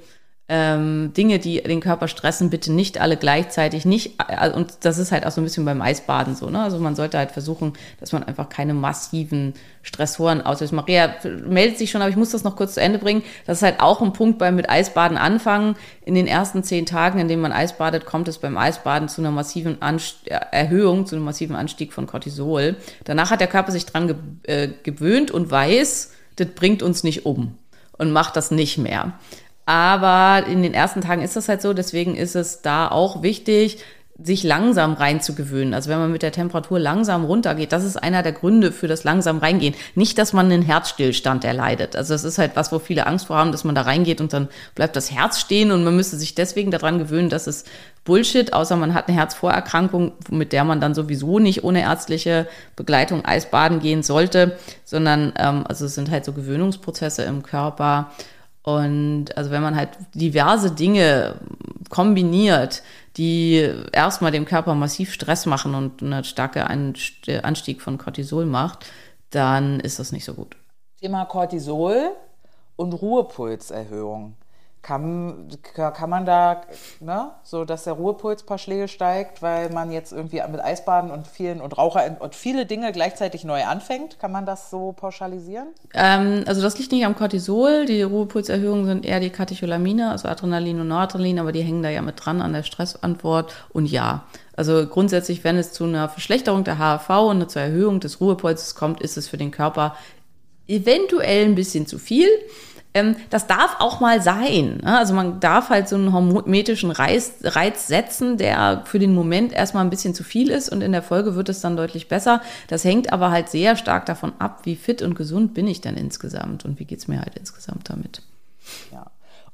Ähm, Dinge, die den Körper stressen, bitte nicht alle gleichzeitig, nicht, äh, und das ist halt auch so ein bisschen beim Eisbaden so, ne? Also man sollte halt versuchen, dass man einfach keine massiven Stressoren auslöst. Maria meldet sich schon, aber ich muss das noch kurz zu Ende bringen. Das ist halt auch ein Punkt beim mit Eisbaden anfangen. In den ersten zehn Tagen, in denen man Eisbadet, kommt es beim Eisbaden zu einer massiven Anst äh, Erhöhung, zu einem massiven Anstieg von Cortisol. Danach hat der Körper sich dran ge äh, gewöhnt und weiß, das bringt uns nicht um und macht das nicht mehr. Aber in den ersten Tagen ist das halt so, deswegen ist es da auch wichtig, sich langsam reinzugewöhnen. Also wenn man mit der Temperatur langsam runtergeht, das ist einer der Gründe für das langsam reingehen. Nicht, dass man einen Herzstillstand erleidet. Also das ist halt was, wo viele Angst vor haben, dass man da reingeht und dann bleibt das Herz stehen und man müsste sich deswegen daran gewöhnen, dass es Bullshit, außer man hat eine Herzvorerkrankung, mit der man dann sowieso nicht ohne ärztliche Begleitung Eisbaden gehen sollte, sondern ähm, also es sind halt so Gewöhnungsprozesse im Körper. Und also wenn man halt diverse Dinge kombiniert, die erstmal dem Körper massiv Stress machen und einen starken Anstieg von Cortisol macht, dann ist das nicht so gut. Thema Cortisol und Ruhepulserhöhung. Kann, kann man da, ne, so dass der Ruhepuls paar Schläge steigt, weil man jetzt irgendwie mit Eisbaden und vielen und Raucher und viele Dinge gleichzeitig neu anfängt? Kann man das so pauschalisieren? Ähm, also das liegt nicht am Cortisol. Die Ruhepulserhöhungen sind eher die Katecholamine, also Adrenalin und Noradrenalin, aber die hängen da ja mit dran an der Stressantwort. Und ja, also grundsätzlich, wenn es zu einer Verschlechterung der HRV und zur Erhöhung des Ruhepulses kommt, ist es für den Körper eventuell ein bisschen zu viel. Ähm, das darf auch mal sein. Ne? Also man darf halt so einen hormonetischen Reiz, Reiz setzen, der für den Moment erstmal ein bisschen zu viel ist und in der Folge wird es dann deutlich besser. Das hängt aber halt sehr stark davon ab, wie fit und gesund bin ich dann insgesamt und wie geht's mir halt insgesamt damit.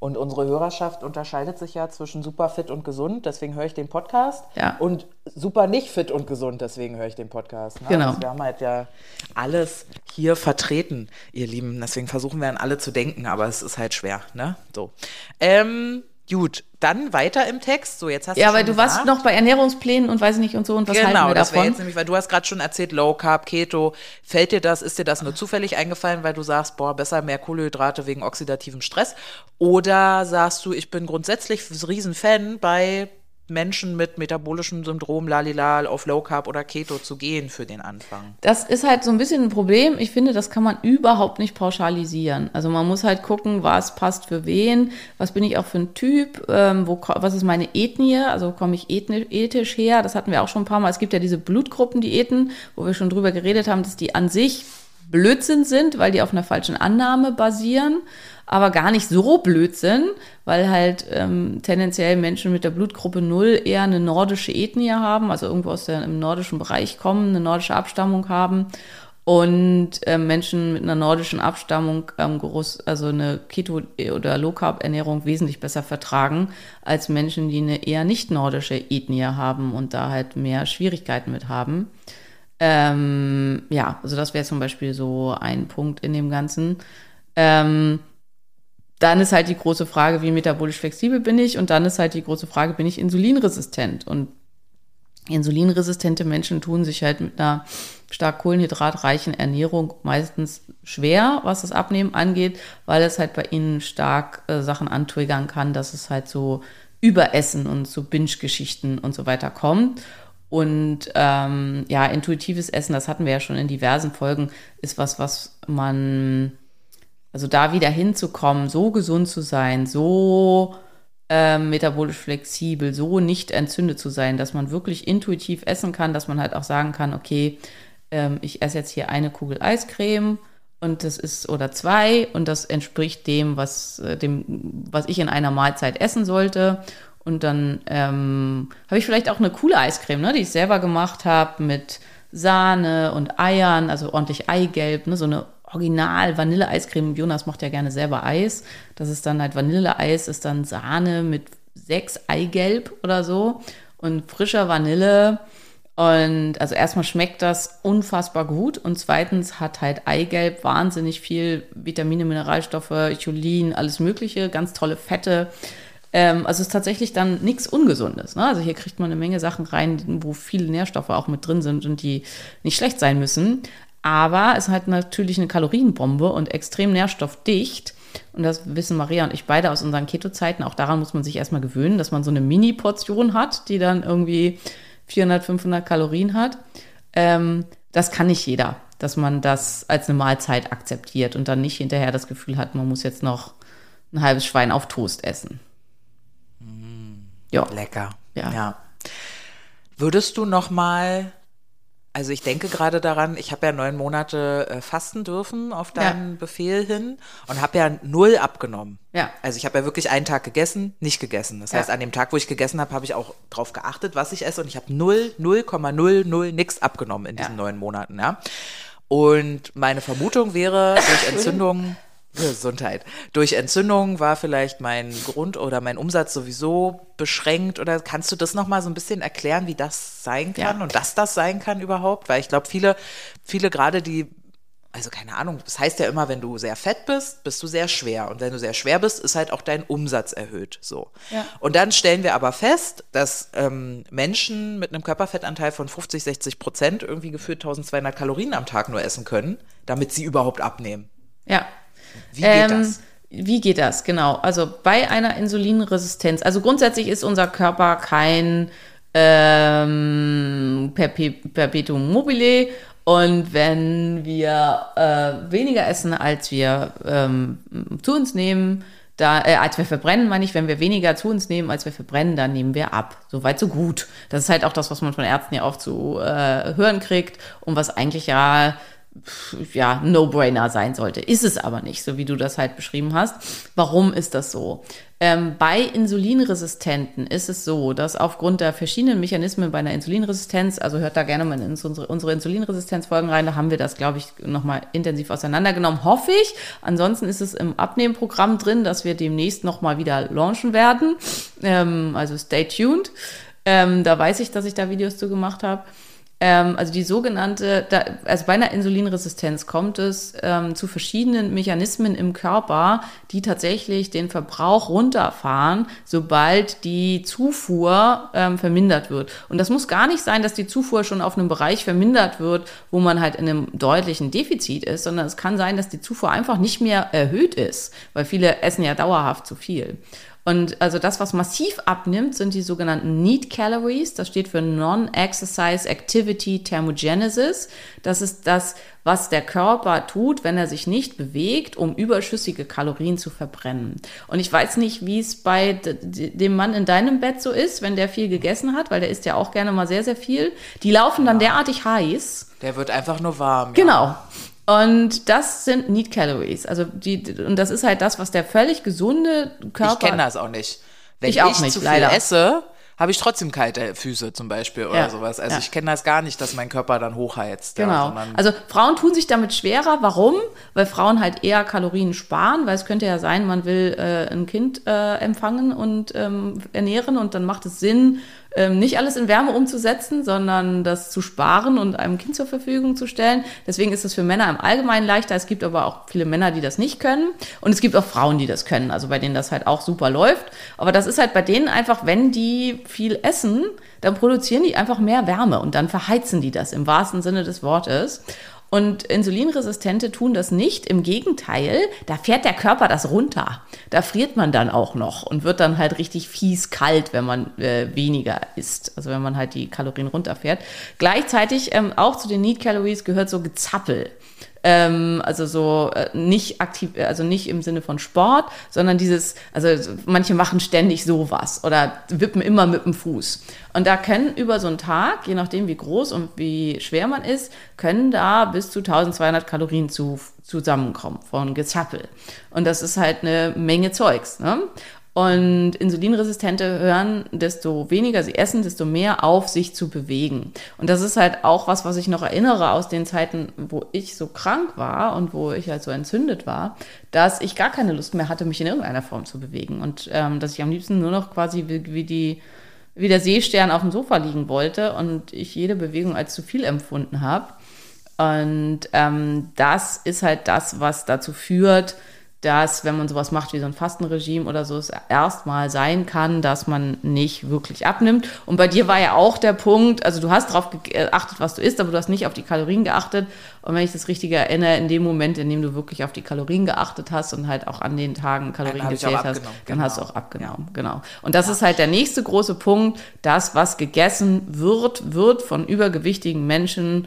Und unsere Hörerschaft unterscheidet sich ja zwischen super fit und gesund, deswegen höre ich den Podcast. Ja. Und super nicht fit und gesund, deswegen höre ich den Podcast. Ne? Genau. Also wir haben halt ja alles hier vertreten, ihr Lieben. Deswegen versuchen wir an alle zu denken, aber es ist halt schwer. Ne? So. Ähm, gut, dann weiter im Text. So, jetzt hast Ja, du weil du warst gesagt. noch bei Ernährungsplänen und weiß nicht und so und was halten Genau, wir das wäre davon? jetzt nämlich, weil du hast gerade schon erzählt, Low Carb, Keto. Fällt dir das, ist dir das nur zufällig eingefallen, weil du sagst, boah, besser mehr Kohlenhydrate wegen oxidativem Stress? Oder sagst du, ich bin grundsätzlich ein Riesenfan bei Menschen mit metabolischem Syndrom, lalila, auf Low Carb oder Keto zu gehen für den Anfang? Das ist halt so ein bisschen ein Problem. Ich finde, das kann man überhaupt nicht pauschalisieren. Also man muss halt gucken, was passt für wen, was bin ich auch für ein Typ, ähm, wo, was ist meine Ethnie, also komme ich ethnisch, ethisch her, das hatten wir auch schon ein paar Mal. Es gibt ja diese Blutgruppendiäten, wo wir schon drüber geredet haben, dass die an sich Blödsinn sind, weil die auf einer falschen Annahme basieren, aber gar nicht so Blödsinn, weil halt ähm, tendenziell Menschen mit der Blutgruppe 0 eher eine nordische Ethnie haben, also irgendwo aus der, im nordischen Bereich kommen, eine nordische Abstammung haben und ähm, Menschen mit einer nordischen Abstammung ähm, groß, also eine Keto- oder Low-Carb-Ernährung wesentlich besser vertragen als Menschen, die eine eher nicht nordische Ethnie haben und da halt mehr Schwierigkeiten mit haben. Ähm, ja, also das wäre zum Beispiel so ein Punkt in dem Ganzen. Ähm, dann ist halt die große Frage, wie metabolisch flexibel bin ich? Und dann ist halt die große Frage, bin ich insulinresistent? Und insulinresistente Menschen tun sich halt mit einer stark kohlenhydratreichen Ernährung meistens schwer, was das Abnehmen angeht, weil es halt bei ihnen stark äh, Sachen antriggern kann, dass es halt so Überessen und so Binge-Geschichten und so weiter kommt. Und ähm, ja, intuitives Essen, das hatten wir ja schon in diversen Folgen, ist was, was man, also da wieder hinzukommen, so gesund zu sein, so ähm, metabolisch flexibel, so nicht entzündet zu sein, dass man wirklich intuitiv essen kann, dass man halt auch sagen kann, okay, ähm, ich esse jetzt hier eine Kugel Eiscreme und das ist oder zwei und das entspricht dem, was äh, dem, was ich in einer Mahlzeit essen sollte. Und dann ähm, habe ich vielleicht auch eine coole Eiscreme, ne, die ich selber gemacht habe mit Sahne und Eiern, also ordentlich Eigelb, ne, so eine Original Vanille-Eiscreme. Jonas macht ja gerne selber Eis. Das ist dann halt Vanilleeis, ist dann Sahne mit sechs Eigelb oder so und frischer Vanille. Und also erstmal schmeckt das unfassbar gut und zweitens hat halt Eigelb wahnsinnig viel Vitamine, Mineralstoffe, Cholin, alles Mögliche, ganz tolle Fette. Ähm, also es ist tatsächlich dann nichts Ungesundes. Ne? Also hier kriegt man eine Menge Sachen rein, wo viele Nährstoffe auch mit drin sind und die nicht schlecht sein müssen. Aber es ist halt natürlich eine Kalorienbombe und extrem nährstoffdicht. Und das wissen Maria und ich beide aus unseren Keto-Zeiten. Auch daran muss man sich erstmal gewöhnen, dass man so eine Mini-Portion hat, die dann irgendwie 400, 500 Kalorien hat. Ähm, das kann nicht jeder, dass man das als eine Mahlzeit akzeptiert und dann nicht hinterher das Gefühl hat, man muss jetzt noch ein halbes Schwein auf Toast essen. Ja. Lecker. Ja. Würdest du noch mal also ich denke gerade daran, ich habe ja neun Monate äh, fasten dürfen auf deinen Ja. Befehl hin und habe ja null abgenommen. Ja. Also ich habe ja wirklich einen Tag gegessen, nicht gegessen. Das Ja. heißt, an dem Tag, wo ich gegessen habe, habe ich auch drauf geachtet, was ich esse und ich habe null, 0,00 nix abgenommen in diesen Ja. neun Monaten, ja. Und meine Vermutung wäre, durch Entzündungen, Gesundheit, durch Entzündungen war vielleicht mein Grund oder mein Umsatz sowieso beschränkt oder kannst du das nochmal so ein bisschen erklären, wie das sein kann Ja. und dass das sein kann überhaupt? Weil ich glaube, viele, viele gerade, die also keine Ahnung, das heißt ja immer, wenn du sehr fett bist, bist du sehr schwer. Und wenn du sehr schwer bist, ist halt auch dein Umsatz erhöht. So. Ja. Und dann stellen wir aber fest, dass ähm, Menschen mit einem Körperfettanteil von 50, 60 Prozent irgendwie gefühlt 1200 Kalorien am Tag nur essen können, damit sie überhaupt abnehmen. Ja. Wie geht das? Wie geht das? Genau. Also bei einer Insulinresistenz. Also grundsätzlich ist unser Körper kein ähm, Perpe- Perpetuum mobile. Und wenn wir äh, weniger essen, als wir ähm, zu uns nehmen, da, äh, als wir verbrennen, meine ich, wenn wir weniger zu uns nehmen, als wir verbrennen, dann nehmen wir ab. Soweit so gut. Das ist halt auch das, was man von Ärzten ja oft zu äh, hören kriegt und was eigentlich ja ja, No-Brainer sein sollte. Ist es aber nicht, so wie du das halt beschrieben hast. Warum ist das so? Ähm, bei Insulinresistenten ist es so, dass aufgrund der verschiedenen Mechanismen bei einer Insulinresistenz, also hört da gerne mal in unsere, unsere Insulinresistenzfolgen rein, da haben wir das, glaube ich, nochmal intensiv auseinandergenommen, hoffe ich. Ansonsten ist es im Abnehmprogramm drin, dass wir demnächst nochmal wieder launchen werden. Ähm, also stay tuned. Ähm, da weiß ich, dass ich da Videos zu gemacht habe. Ähm, also die sogenannte, da, also bei einer Insulinresistenz kommt es ähm, zu verschiedenen Mechanismen im Körper, die tatsächlich den Verbrauch runterfahren, sobald die Zufuhr ähm, vermindert wird. Und das muss gar nicht sein, dass die Zufuhr schon auf einem Bereich vermindert wird, wo man halt in einem deutlichen Defizit ist, sondern es kann sein, dass die Zufuhr einfach nicht mehr erhöht ist, weil viele essen ja dauerhaft zu viel. Und also das, was massiv abnimmt, sind die sogenannten Need Calories. Das steht für Non-Exercise Activity Thermogenesis. Das ist das, was der Körper tut, wenn er sich nicht bewegt, um überschüssige Kalorien zu verbrennen. Und ich weiß nicht, wie es bei dem Mann in deinem Bett so ist, wenn der viel gegessen hat, weil der isst ja auch gerne mal sehr, sehr viel. Die laufen dann derartig heiß. Der wird einfach nur warm. Genau. Und das sind Need Calories. Also die, und das ist halt das, was der völlig gesunde Körper. Ich kenne das auch nicht. Wenn Ich ich, auch nicht, zu viel leider. esse, habe ich trotzdem kalte Füße zum Beispiel oder Ja, sowas. Also ja. ich kenne das gar nicht, dass mein Körper dann hochheizt. Ja, Genau. sondern Also Frauen tun sich damit schwerer. Warum? Weil Frauen halt eher Kalorien sparen, weil es könnte ja sein, man will äh, ein Kind äh, empfangen und ähm, ernähren und dann macht es Sinn, ähm, nicht alles in Wärme umzusetzen, sondern das zu sparen und einem Kind zur Verfügung zu stellen. Deswegen ist es für Männer im Allgemeinen leichter. Es gibt aber auch viele Männer, die das nicht können. Und es gibt auch Frauen, die das können, also bei denen das halt auch super läuft. Aber das ist halt bei denen einfach, wenn die viel essen, dann produzieren die einfach mehr Wärme und dann verheizen die das im wahrsten Sinne des Wortes. Und Insulinresistente tun das nicht. Im Gegenteil, da fährt der Körper das runter. Da friert man dann auch noch und wird dann halt richtig fies kalt, wenn man äh, weniger isst. Also wenn man halt die Kalorien runterfährt. Gleichzeitig ähm, auch zu den Need Calories gehört so Gezappel. Ähm, also so äh, nicht aktiv, also nicht im Sinne von Sport, sondern dieses, also so- manche machen ständig sowas oder wippen immer mit dem Fuß. Und da können über so einen Tag, je nachdem wie groß und wie schwer man ist, können da bis zu 1200 Kalorien zu, zusammenkommen von Gezappel. Und das ist halt eine Menge Zeugs. Ne? Und Insulinresistente hören, desto weniger sie essen, desto mehr auf sich zu bewegen. Und das ist halt auch was, was ich noch erinnere aus den Zeiten, wo ich so krank war und wo ich halt so entzündet war, dass ich gar keine Lust mehr hatte, mich in irgendeiner Form zu bewegen. Und ähm, dass ich am liebsten nur noch quasi wie, wie die wie der Seestern auf dem Sofa liegen wollte und ich jede Bewegung als zu viel empfunden habe. Und ähm, das ist halt das, was dazu führt, dass, wenn man sowas macht wie so ein Fastenregime oder so, es erstmal sein kann, dass man nicht wirklich abnimmt. Und bei dir war ja auch der Punkt, also du hast darauf geachtet, was du isst, aber du hast nicht auf die Kalorien geachtet. Und wenn ich das richtig erinnere, in dem Moment, in dem du wirklich auf die Kalorien geachtet hast und halt auch an den Tagen Kalorien gezählt hast, abgenommen, dann genau. hast du auch abgenommen. Genau. Und das ist halt der nächste große Punkt. Das, was gegessen wird, wird von übergewichtigen Menschen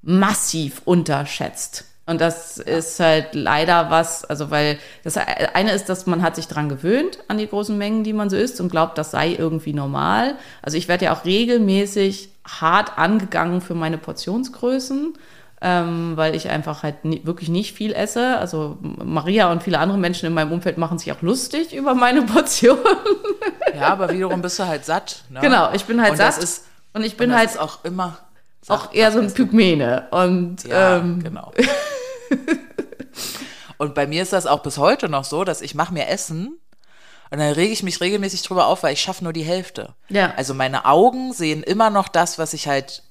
massiv unterschätzt. Und das ist halt leider was, also weil das eine ist, dass man hat sich dran gewöhnt an die großen Mengen, die man so isst und glaubt, das sei irgendwie normal. Also ich werde ja auch regelmäßig hart angegangen für meine Portionsgrößen, ähm, weil ich einfach halt nie, wirklich nicht viel esse. Also Maria und viele andere Menschen in meinem Umfeld machen sich auch lustig über meine Portion. ja, aber wiederum bist du halt satt. Ne? Genau, ich bin halt und satt. Das ist, und ich bin und das halt ist auch immer auch eher so ein Pygmäne. Und Ja, ähm, genau. und bei mir ist das auch bis heute noch so, dass ich mache mir Essen und dann rege ich mich regelmäßig drüber auf, weil ich schaffe nur die Hälfte. Ja. Also meine Augen sehen immer noch das, was ich halt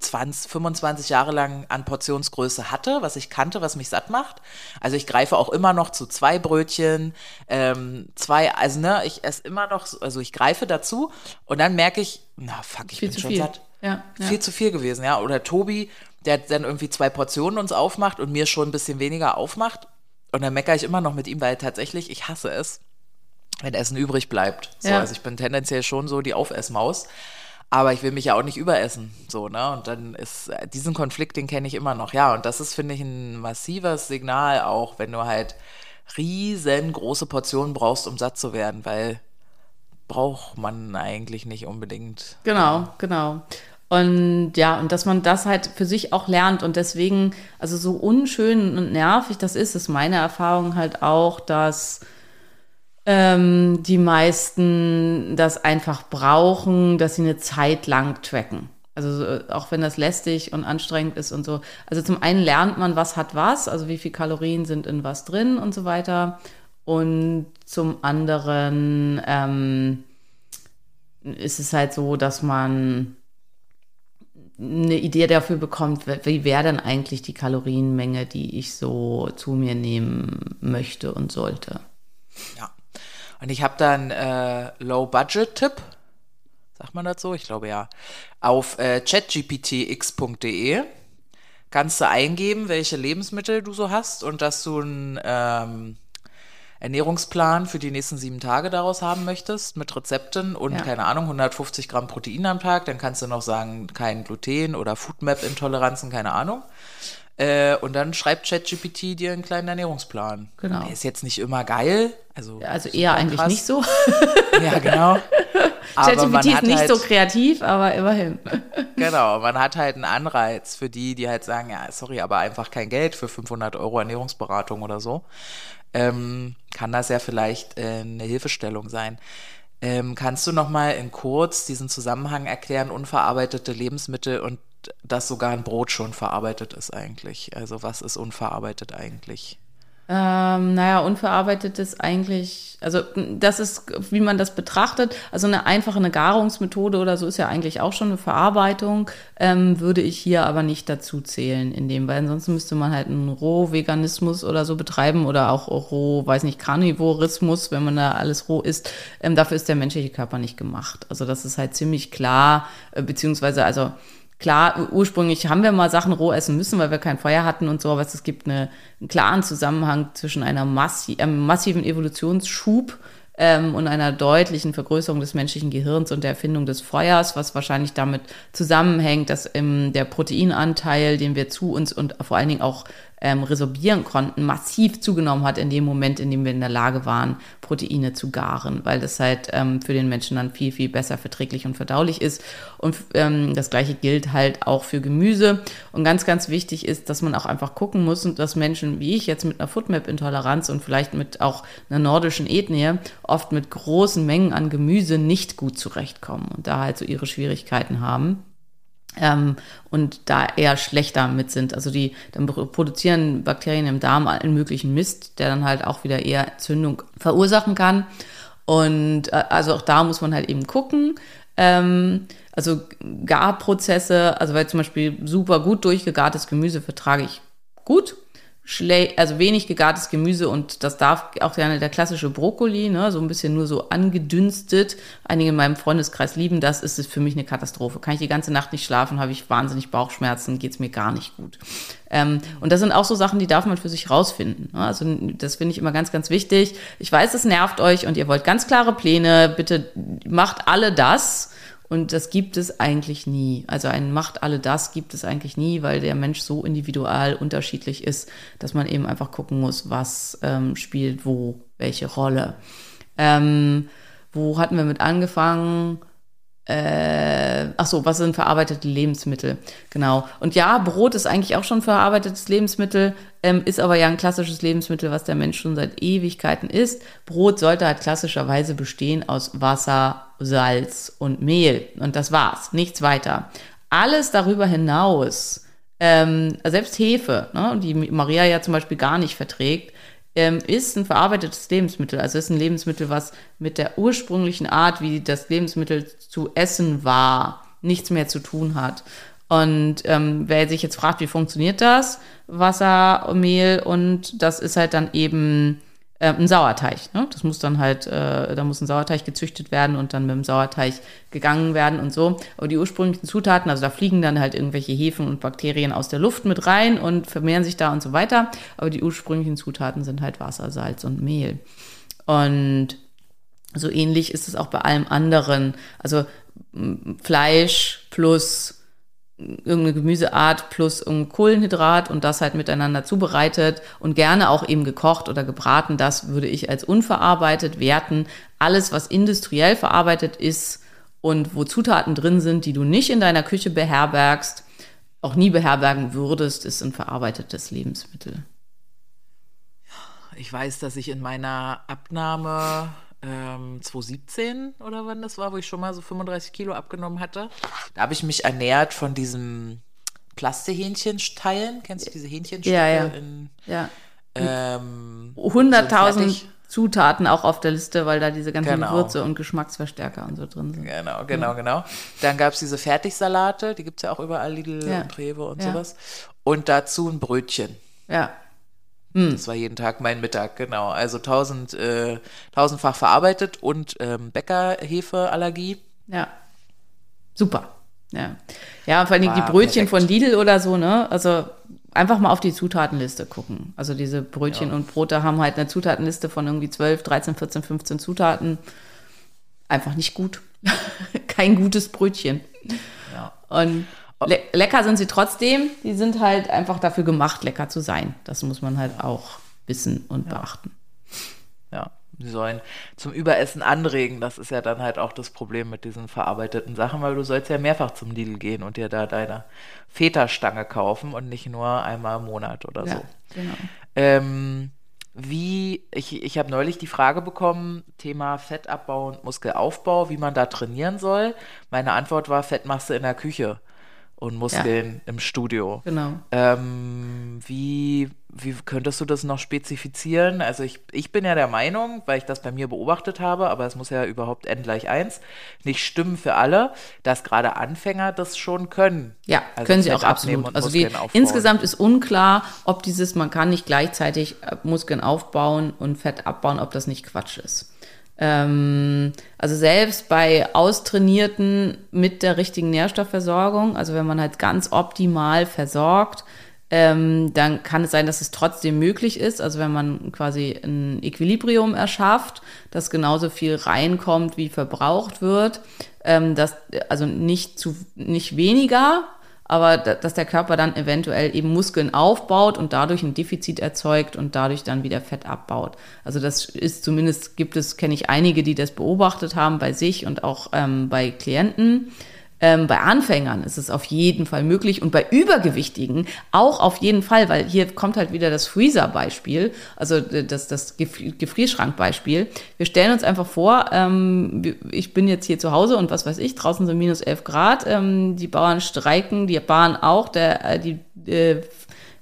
20, 25 Jahre lang an Portionsgröße hatte, was ich kannte, was mich satt macht. Also ich greife auch immer noch zu zwei Brötchen, ähm, zwei, also ne, ich esse immer noch, so- also ich greife dazu und dann merke ich, na fuck, ich Viel bin schon viel. satt. Ja, ja. Viel zu viel gewesen, ja. Oder Tobi, der dann irgendwie zwei Portionen uns aufmacht und mir schon ein bisschen weniger aufmacht. Und dann meckere ich immer noch mit ihm, weil tatsächlich, ich hasse es, wenn Essen übrig bleibt. So, Ja. Also ich bin tendenziell schon so die Aufessmaus. Aber ich will mich ja auch nicht überessen, so, ne? Und dann ist äh, diesen Konflikt, den kenne ich immer noch. Ja, und das ist, finde ich, ein massives Signal auch, wenn du halt riesengroße Portionen brauchst, um satt zu werden, weil braucht man eigentlich nicht unbedingt. Genau, genau. Und ja, und dass man das halt für sich auch lernt und deswegen, also so unschön und nervig das ist, ist meine Erfahrung halt auch, dass ähm, die meisten das einfach brauchen, dass sie eine Zeit lang tracken. Also so, auch wenn das lästig und anstrengend ist und so. Also zum einen lernt man, was hat was, also wie viel Kalorien sind in was drin und so weiter. Und zum anderen ähm, ist es halt so, dass man eine Idee dafür bekommt, wie wäre denn eigentlich die Kalorienmenge, die ich so zu mir nehmen möchte und sollte. Ja. Und ich habe dann äh, Low-Budget-Tipp, sagt man das so? Ich glaube ja. Auf äh, chatgptx.de kannst du eingeben, welche Lebensmittel du so hast und dass du einen ähm, Ernährungsplan für die nächsten sieben Tage daraus haben möchtest mit Rezepten und Ja. keine Ahnung 150 Gramm Protein am Tag. Dann kannst du noch sagen kein Gluten oder Foodmap-Intoleranzen, keine Ahnung. Äh, und dann schreibt ChatGPT dir einen kleinen Ernährungsplan. Genau. Der ist jetzt nicht immer geil. Also, Also eher eigentlich krass. nicht so. Ja, genau. ChatGPT ist nicht halt, so kreativ, aber immerhin. Genau, man hat halt einen Anreiz für die, die halt sagen, ja, sorry, aber einfach kein Geld für 500 Euro Ernährungsberatung oder so. Ähm, kann das ja vielleicht äh, eine Hilfestellung sein. Ähm, kannst du noch mal in kurz diesen Zusammenhang erklären, unverarbeitete Lebensmittel und dass sogar ein Brot schon verarbeitet ist eigentlich? Also was ist unverarbeitet eigentlich? Ähm, naja, unverarbeitet ist eigentlich, also das ist, wie man das betrachtet, also eine einfache eine Garungsmethode oder so ist ja eigentlich auch schon eine Verarbeitung, ähm, würde ich hier aber nicht dazu zählen in dem, weil ansonsten müsste man halt einen Rohveganismus oder so betreiben oder auch roh, weiß nicht, Karnivorismus, wenn man da alles roh isst. Ähm, dafür ist der menschliche Körper nicht gemacht. Also das ist halt ziemlich klar, äh, beziehungsweise also Klar, ursprünglich haben wir mal Sachen roh essen müssen, weil wir kein Feuer hatten und so, aber es gibt eine, einen klaren Zusammenhang zwischen einer massi einem massiven Evolutionsschub ähm, und einer deutlichen Vergrößerung des menschlichen Gehirns und der Erfindung des Feuers, was wahrscheinlich damit zusammenhängt, dass ähm, der Proteinanteil, den wir zu uns und vor allen Dingen auch ähm, resorbieren konnten, massiv zugenommen hat in dem Moment, in dem wir in der Lage waren, Proteine zu garen, weil das halt ähm, für den Menschen dann viel, viel besser verträglich und verdaulich ist. Und ähm, das gleiche gilt halt auch für Gemüse. Und ganz, ganz wichtig ist, dass man auch einfach gucken muss und dass Menschen wie ich jetzt mit einer Foodmap-Intoleranz und vielleicht mit auch einer nordischen Ethnie oft mit großen Mengen an Gemüse nicht gut zurechtkommen und da halt so ihre Schwierigkeiten haben ähm, und da eher schlechter mit sind. Also die dann pro- produzieren Bakterien im Darm allen möglichen Mist, der dann halt auch wieder eher Entzündung verursachen kann. Und äh, also auch da muss man halt eben gucken. Ähm, also Garprozesse, also weil zum Beispiel super gut durchgegartes Gemüse vertrage ich gut. Also wenig gegartes Gemüse und das darf auch gerne der klassische Brokkoli, ne, so ein bisschen nur so angedünstet. Einige in meinem Freundeskreis lieben das, ist es für mich eine Katastrophe. Kann ich die ganze Nacht nicht schlafen, habe ich wahnsinnig Bauchschmerzen, geht's mir gar nicht gut. Ähm, und das sind auch so Sachen, die darf man für sich rausfinden. Ne? Also das finde ich immer ganz, ganz wichtig. Ich weiß, es nervt euch und ihr wollt ganz klare Pläne. Bitte macht alle das. Und das gibt es eigentlich nie. Also ein macht alle das gibt es eigentlich nie, weil der Mensch so individual unterschiedlich ist, dass man eben einfach gucken muss, was ähm, spielt wo, welche Rolle. Ähm, wo hatten wir mit angefangen? Äh, ach so, was sind verarbeitete Lebensmittel? Genau. Und ja, Brot ist eigentlich auch schon verarbeitetes Lebensmittel, ähm, ist aber ja ein klassisches Lebensmittel, was der Mensch schon seit Ewigkeiten isst. Brot sollte halt klassischerweise bestehen aus Wasser, Salz und Mehl. Und das war's, nichts weiter. Alles darüber hinaus, ähm, selbst Hefe, ne, die Maria ja zum Beispiel gar nicht verträgt, ähm, ist ein verarbeitetes Lebensmittel. Also ist ein Lebensmittel, was mit der ursprünglichen Art, wie das Lebensmittel zu essen war, nichts mehr zu tun hat. Und ähm, wer sich jetzt fragt, wie funktioniert das? Wasser, Mehl und das ist halt dann eben äh, ein Sauerteig. Ne? Das muss dann halt, äh, da muss ein Sauerteig gezüchtet werden und dann mit dem Sauerteig gegangen werden und so. Aber die ursprünglichen Zutaten, also da fliegen dann halt irgendwelche Hefen und Bakterien aus der Luft mit rein und vermehren sich da und so weiter. Aber die ursprünglichen Zutaten sind halt Wasser, Salz und Mehl. Und so ähnlich ist es auch bei allem anderen. Also Fleisch plus irgendeine Gemüseart plus ein Kohlenhydrat und das halt miteinander zubereitet und gerne auch eben gekocht oder gebraten. Das würde ich als unverarbeitet werten. Alles, was industriell verarbeitet ist und wo Zutaten drin sind, die du nicht in deiner Küche beherbergst, auch nie beherbergen würdest, ist ein verarbeitetes Lebensmittel. Ich weiß, dass ich in meiner Abnahme ähm, 2017 oder wann das war, wo ich schon mal so 35 Kilo abgenommen hatte. Da habe ich mich ernährt von diesem Plastehähnchenteilen. Kennst du diese Hähnchenstücke? Ja, ja. In, Ja. ähm, 100.000 so fertig? Zutaten auch auf der Liste, weil da diese ganzen Genau. Würze und Geschmacksverstärker und so drin sind. Genau, genau, genau. Dann gab es diese Fertigsalate, die gibt es ja auch überall, Lidl Ja. und Rewe und Ja. sowas. Und dazu ein Brötchen. Ja. Das war jeden Tag mein Mittag, genau. Also tausend, äh, tausendfach verarbeitet und ähm, Bäckerhefeallergie. Ja. Super. Ja. Ja, vor allem die War Brötchen perfekt. von Lidl oder so, ne? Also einfach mal auf die Zutatenliste gucken. Also diese Brötchen und Brote haben halt eine Zutatenliste von irgendwie 12, 13, 14, 15 Zutaten. Einfach nicht gut. Kein gutes Brötchen. Ja. Und le lecker sind sie trotzdem. Die sind halt einfach dafür gemacht, lecker zu sein. Das muss man halt auch wissen und beachten. Ja, sie sollen zum Überessen anregen. Das ist ja dann halt auch das Problem mit diesen verarbeiteten Sachen, weil du sollst ja mehrfach zum Lidl gehen und dir da deine Feta-Stange kaufen und nicht nur einmal im Monat oder Ja, so. genau. Ähm, wie, ich, ich habe neulich die Frage bekommen, Thema Fettabbau und Muskelaufbau, wie man da trainieren soll. Meine Antwort war, Fett machst du in der Küche und Muskeln im Studio. Genau. Ähm, wie, wie könntest du das noch spezifizieren? Also ich, ich bin ja der Meinung, weil ich das bei mir beobachtet habe, aber es muss ja überhaupt n gleich 1 nicht stimmen für alle, dass gerade Anfänger das schon können. Ja, Also können sie auch abnehmen absolut. Also aufbauen. insgesamt ist unklar, ob dieses, man kann nicht gleichzeitig äh, Muskeln aufbauen und Fett abbauen, ob das nicht Quatsch ist. Ähm, also selbst bei Austrainierten mit der richtigen Nährstoffversorgung, also wenn man halt ganz optimal versorgt, ähm, dann kann es sein, dass es trotzdem möglich ist. Also wenn man quasi ein Equilibrium erschafft, dass genauso viel reinkommt, wie verbraucht wird, ähm, dass also nicht zu nicht weniger, aber da- dass der Körper dann eventuell eben Muskeln aufbaut und dadurch ein Defizit erzeugt und dadurch dann wieder Fett abbaut. Also das ist zumindest gibt es kenne ich einige, die das beobachtet haben bei sich und auch ähm, bei Klienten. Ähm, bei Anfängern ist es auf jeden Fall möglich und bei Übergewichtigen auch auf jeden Fall, weil hier kommt halt wieder das Freezer-Beispiel, also äh, das, das Gef- Gefrierschrank-Beispiel. Wir stellen uns einfach vor, ähm, ich bin jetzt hier zu Hause und was weiß ich, draußen sind minus 11 Grad, ähm, die Bauern streiken, die Bahn auch, der, äh, die äh,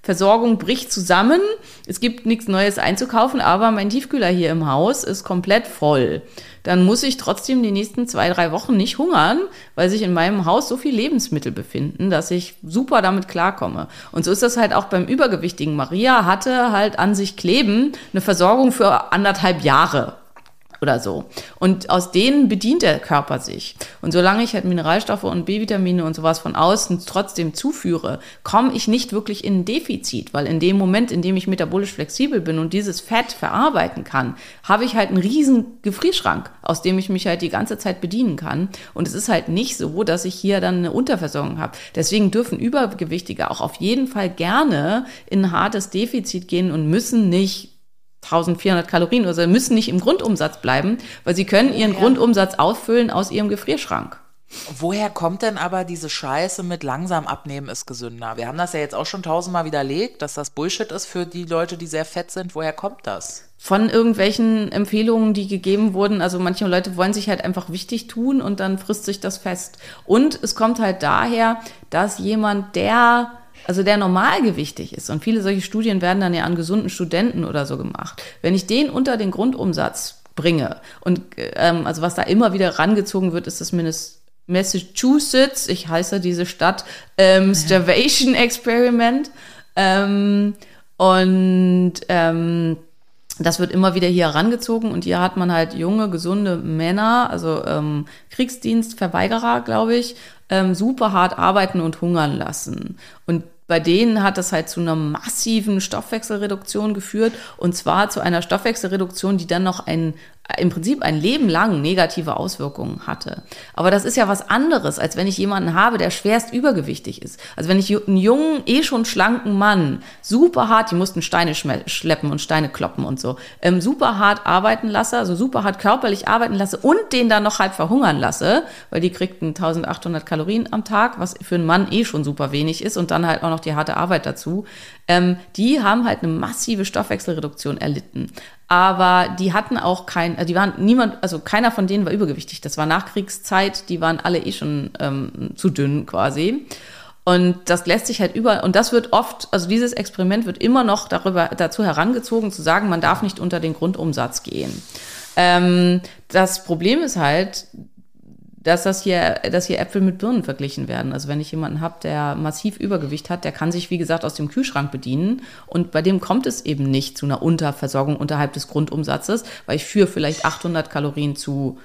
Versorgung bricht zusammen. Es gibt nichts Neues einzukaufen, aber mein Tiefkühler hier im Haus ist komplett voll. Dann muss ich trotzdem die nächsten zwei, drei Wochen nicht hungern, weil sich in meinem Haus so viel Lebensmittel befinden, dass ich super damit klarkomme. Und so ist das halt auch beim Übergewichtigen. Maria hatte halt an sich kleben eine Versorgung für anderthalb Jahre oder so. Und aus denen bedient der Körper sich. Und solange ich halt Mineralstoffe und B-Vitamine und sowas von außen trotzdem zuführe, komme ich nicht wirklich in ein Defizit, weil in dem Moment, in dem ich metabolisch flexibel bin und dieses Fett verarbeiten kann, habe ich halt einen riesen Gefrierschrank, aus dem ich mich halt die ganze Zeit bedienen kann. Und es ist halt nicht so, dass ich hier dann eine Unterversorgung habe. Deswegen dürfen Übergewichtige auch auf jeden Fall gerne in ein hartes Defizit gehen und müssen nicht 1400 Kalorien oder so, müssen nicht im Grundumsatz bleiben, weil sie können ihren Grundumsatz auffüllen aus ihrem Gefrierschrank. Woher kommt denn aber diese Scheiße mit langsam abnehmen ist gesünder? Wir haben das ja jetzt auch schon tausendmal widerlegt, dass das Bullshit ist für die Leute, die sehr fett sind. Woher kommt das? Von irgendwelchen Empfehlungen, die gegeben wurden. Also manche Leute wollen sich halt einfach wichtig tun und dann frisst sich das fest. Und es kommt halt daher, dass jemand, der also der normalgewichtig ist, und viele solche Studien werden dann ja an gesunden Studenten oder so gemacht, wenn ich den unter den Grundumsatz bringe und ähm, also was da immer wieder rangezogen wird, ist das Mindest Massachusetts, ich heiße diese Stadt, ähm, Starvation Experiment. Ähm, und ähm, das wird immer wieder hier herangezogen und hier hat man halt junge, gesunde Männer, also ähm, Kriegsdienstverweigerer, glaube ich, ähm, super hart arbeiten und hungern lassen. Und bei denen hat das halt zu einer massiven Stoffwechselreduktion geführt und zwar zu einer Stoffwechselreduktion, die dann noch ein im Prinzip ein Leben lang negative Auswirkungen hatte. Aber das ist ja was anderes, als wenn ich jemanden habe, der schwerst übergewichtig ist. Also wenn ich einen jungen, eh schon schlanken Mann super hart, die mussten Steine schleppen und Steine kloppen und so, ähm, super hart arbeiten lasse, also super hart körperlich arbeiten lasse und den dann noch halb verhungern lasse, weil die kriegten 1800 Kalorien am Tag, was für einen Mann eh schon super wenig ist und dann halt auch noch die harte Arbeit dazu, ähm, die haben halt eine massive Stoffwechselreduktion erlitten aber die hatten auch kein, äh, die waren niemand, also keiner von denen war übergewichtig. Das war Nachkriegszeit, die waren alle eh schon ähm, zu dünn quasi. Und das lässt sich halt über, und das wird oft, also dieses Experiment wird immer noch darüber, dazu herangezogen, zu sagen, man darf nicht unter den Grundumsatz gehen. Ähm, das Problem ist halt, dass das hier, dass hier Äpfel mit Birnen verglichen werden. Also wenn ich jemanden habe, der massiv Übergewicht hat, der kann sich, wie gesagt, aus dem Kühlschrank bedienen. Und bei dem kommt es eben nicht zu einer Unterversorgung unterhalb des Grundumsatzes, weil ich führe vielleicht 800 Kalorien zu,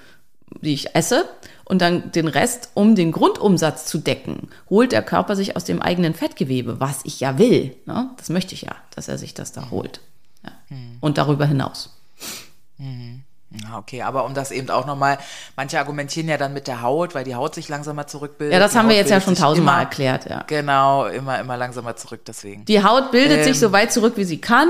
die ich esse. Und dann den Rest, um den Grundumsatz zu decken, holt der Körper sich aus dem eigenen Fettgewebe, was ich ja will. Ne? Das möchte ich ja, dass er sich das da holt. Ja. Und darüber hinaus. Mhm. Ja, okay, aber um das eben auch nochmal, manche argumentieren ja dann mit der Haut, weil die Haut sich langsamer zurückbildet. Ja, das die haben Haut wir jetzt ja schon sich tausendmal immer- erklärt, ja. Genau, immer, immer langsamer zurück, deswegen. Die Haut bildet sich Ähm. so weit zurück, wie sie kann,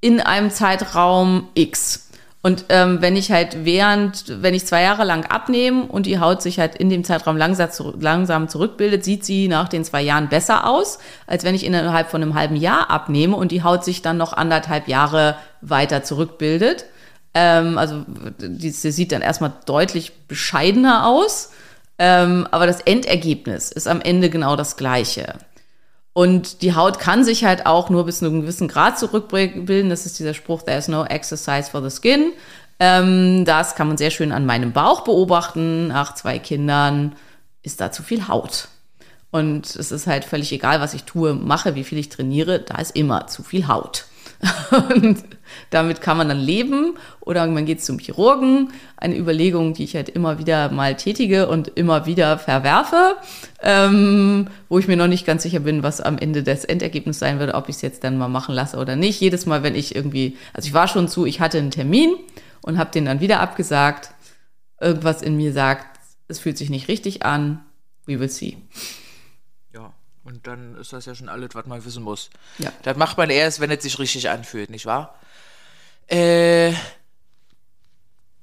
in einem Zeitraum X. Und ähm, wenn ich halt während, wenn ich zwei Jahre lang abnehme und die Haut sich halt in dem Zeitraum langsam, zurück, langsam zurückbildet, sieht sie nach den zwei Jahren besser aus, als wenn ich innerhalb von einem halben Jahr abnehme und die Haut sich dann noch anderthalb Jahre weiter zurückbildet. Ähm, also die, sie sieht dann erstmal deutlich bescheidener aus, ähm, aber das Endergebnis ist am Ende genau das gleiche. Und die Haut kann sich halt auch nur bis zu einem gewissen Grad zurückbilden. Das ist dieser Spruch, there's no exercise for the skin. Ähm, das kann man sehr schön an meinem Bauch beobachten. Nach zwei Kindern ist da zu viel Haut. Und es ist halt völlig egal, was ich tue, mache, wie viel ich trainiere, da ist immer zu viel Haut. Und damit kann man dann leben oder man geht zum Chirurgen. Eine Überlegung, die ich halt immer wieder mal tätige und immer wieder verwerfe, ähm, wo ich mir noch nicht ganz sicher bin, was am Ende das Endergebnis sein würde, ob ich es jetzt dann mal machen lasse oder nicht. Jedes Mal, wenn ich irgendwie, also ich war schon zu, ich hatte einen Termin und habe den dann wieder abgesagt. Irgendwas in mir sagt, es fühlt sich nicht richtig an. We will see. Ja, und dann ist das ja schon alles, was man wissen muss. Ja. Das macht man erst, wenn es sich richtig anfühlt, nicht wahr? Äh,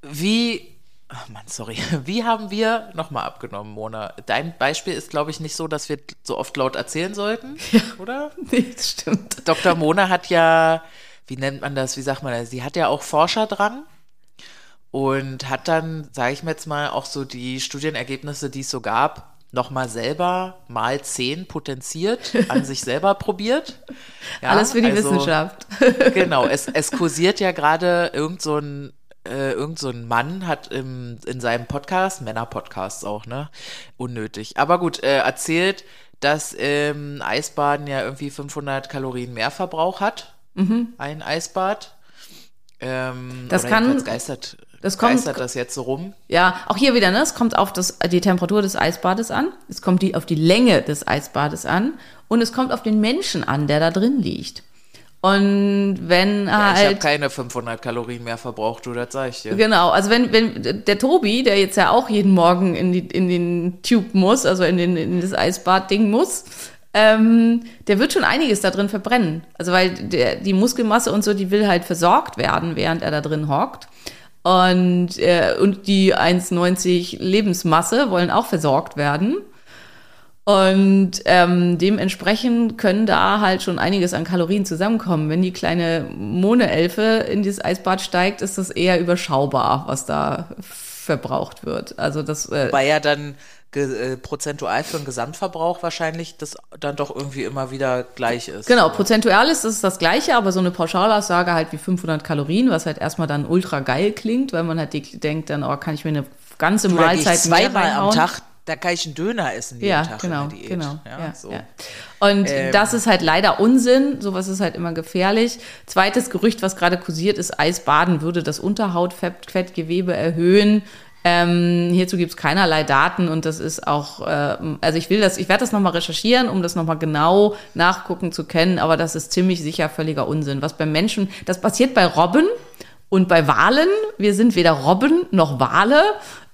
wie, ach Mann, sorry, wie haben wir nochmal abgenommen, Mona? Dein Beispiel ist, glaube ich, nicht so, dass wir so oft laut erzählen sollten, oder? Nee, das stimmt. Dr. Mona hat ja, wie nennt man das, wie sagt man das, sie hat ja auch Forscher dran und hat dann, sage ich mir jetzt mal, auch so die Studienergebnisse, die es so gab, nochmal selber mal zehn potenziert, an sich selber probiert. Ja, Alles für die also- Wissenschaft. Genau, es, es kursiert ja gerade irgend so ein äh, irgend so ein Mann hat im, in seinem Podcast, Männer-Podcasts auch, ne? Unnötig. Aber gut, äh, erzählt, dass ähm, Eisbaden ja irgendwie 500 Kalorien mehr Verbrauch hat. Ein Eisbad. Ähm, Das kann- Geistert, das kommt- geistert das jetzt so rum. Ja, auch hier wieder, ne? Es kommt auf das, die Temperatur des Eisbades an, es kommt die, auf die Länge des Eisbades an und es kommt auf den Menschen an, der da drin liegt. Und wenn Ja, ich habe halt. keine 500 Kalorien mehr verbraucht, du, das sag ich dir. Genau, also wenn, wenn der Tobi, der jetzt ja auch jeden Morgen in, die, in den Tube muss, also in, den, in das Eisbad-Ding muss, ähm, der wird schon einiges da drin verbrennen. Also weil der, die Muskelmasse und so, die will halt versorgt werden, während er da drin hockt. Und, äh, und die 1,90 Lebensmasse wollen auch versorgt werden. Und ähm, dementsprechend können da halt schon einiges an Kalorien zusammenkommen. Wenn die kleine Mone-Elfe in dieses Eisbad steigt, ist das eher überschaubar, was da verbraucht wird. Also das äh, Weil ja dann ge- äh, prozentual für den Gesamtverbrauch wahrscheinlich das dann doch irgendwie immer wieder gleich ist. Genau, prozentual ist es das Gleiche, aber so eine Pauschalaussage halt wie 500 Kalorien, was halt erstmal dann ultra geil klingt, weil man halt die- denkt dann, oh, kann ich mir eine ganze Du, Mahlzeit zweimal am. Tag, da kann ich einen Döner essen jeden Ja, Tag genau, in der Diät. genau. Ja, Ja, so. ja. Und Ähm. das ist halt leider Unsinn. Sowas ist halt immer gefährlich. Zweites Gerücht, was gerade kursiert, ist, Eisbaden würde das Unterhautfettgewebe erhöhen. Ähm, hierzu gibt es keinerlei Daten und das ist auch, äh, also ich will das, ich werde das nochmal recherchieren, um das nochmal genau nachgucken zu können, aber das ist ziemlich sicher völliger Unsinn. Was beim Menschen, das passiert bei Robben und bei Walen, wir sind weder Robben noch Wale.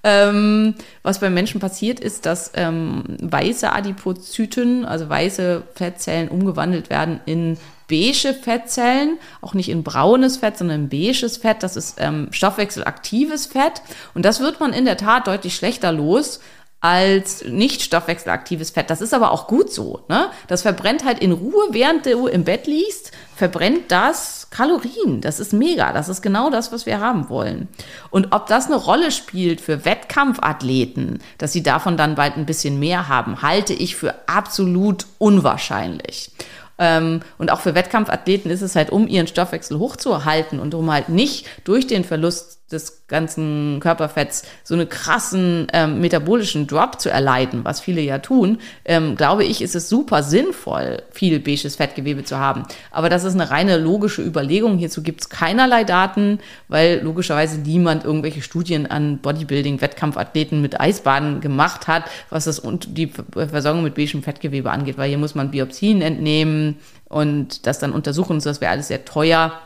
Ähm, was beim Menschen passiert, ist, dass ähm, weiße Adipozyten, also weiße Fettzellen, umgewandelt werden in beige Fettzellen, auch nicht in braunes Fett, sondern in beiges Fett. Das ist ähm, stoffwechselaktives Fett. Und das wird man in der Tat deutlich schlechter los als nicht stoffwechselaktives Fett. Das ist aber auch gut so. Ne? Das verbrennt halt in Ruhe, während du im Bett liegst, verbrennt das Kalorien. Das ist mega. Das ist genau das, was wir haben wollen. Und ob das eine Rolle spielt für Wettkampfathleten, dass sie davon dann bald ein bisschen mehr haben, halte ich für absolut unwahrscheinlich. Ähm, und auch für Wettkampfathleten ist es halt, um ihren Stoffwechsel hochzuhalten und um halt nicht durch den Verlust des ganzen Körperfetts so einen krassen ähm, metabolischen Drop zu erleiden, was viele ja tun, ähm, glaube ich, ist es super sinnvoll, viel beiges Fettgewebe zu haben. Aber das ist eine reine logische Überlegung. Hierzu gibt es keinerlei Daten, weil logischerweise niemand irgendwelche Studien an Bodybuilding-Wettkampfathleten mit Eisbaden gemacht hat, was das und die Versorgung mit beigem Fettgewebe angeht, weil hier muss man Biopsien entnehmen und das dann untersuchen. Das wäre alles sehr teuer.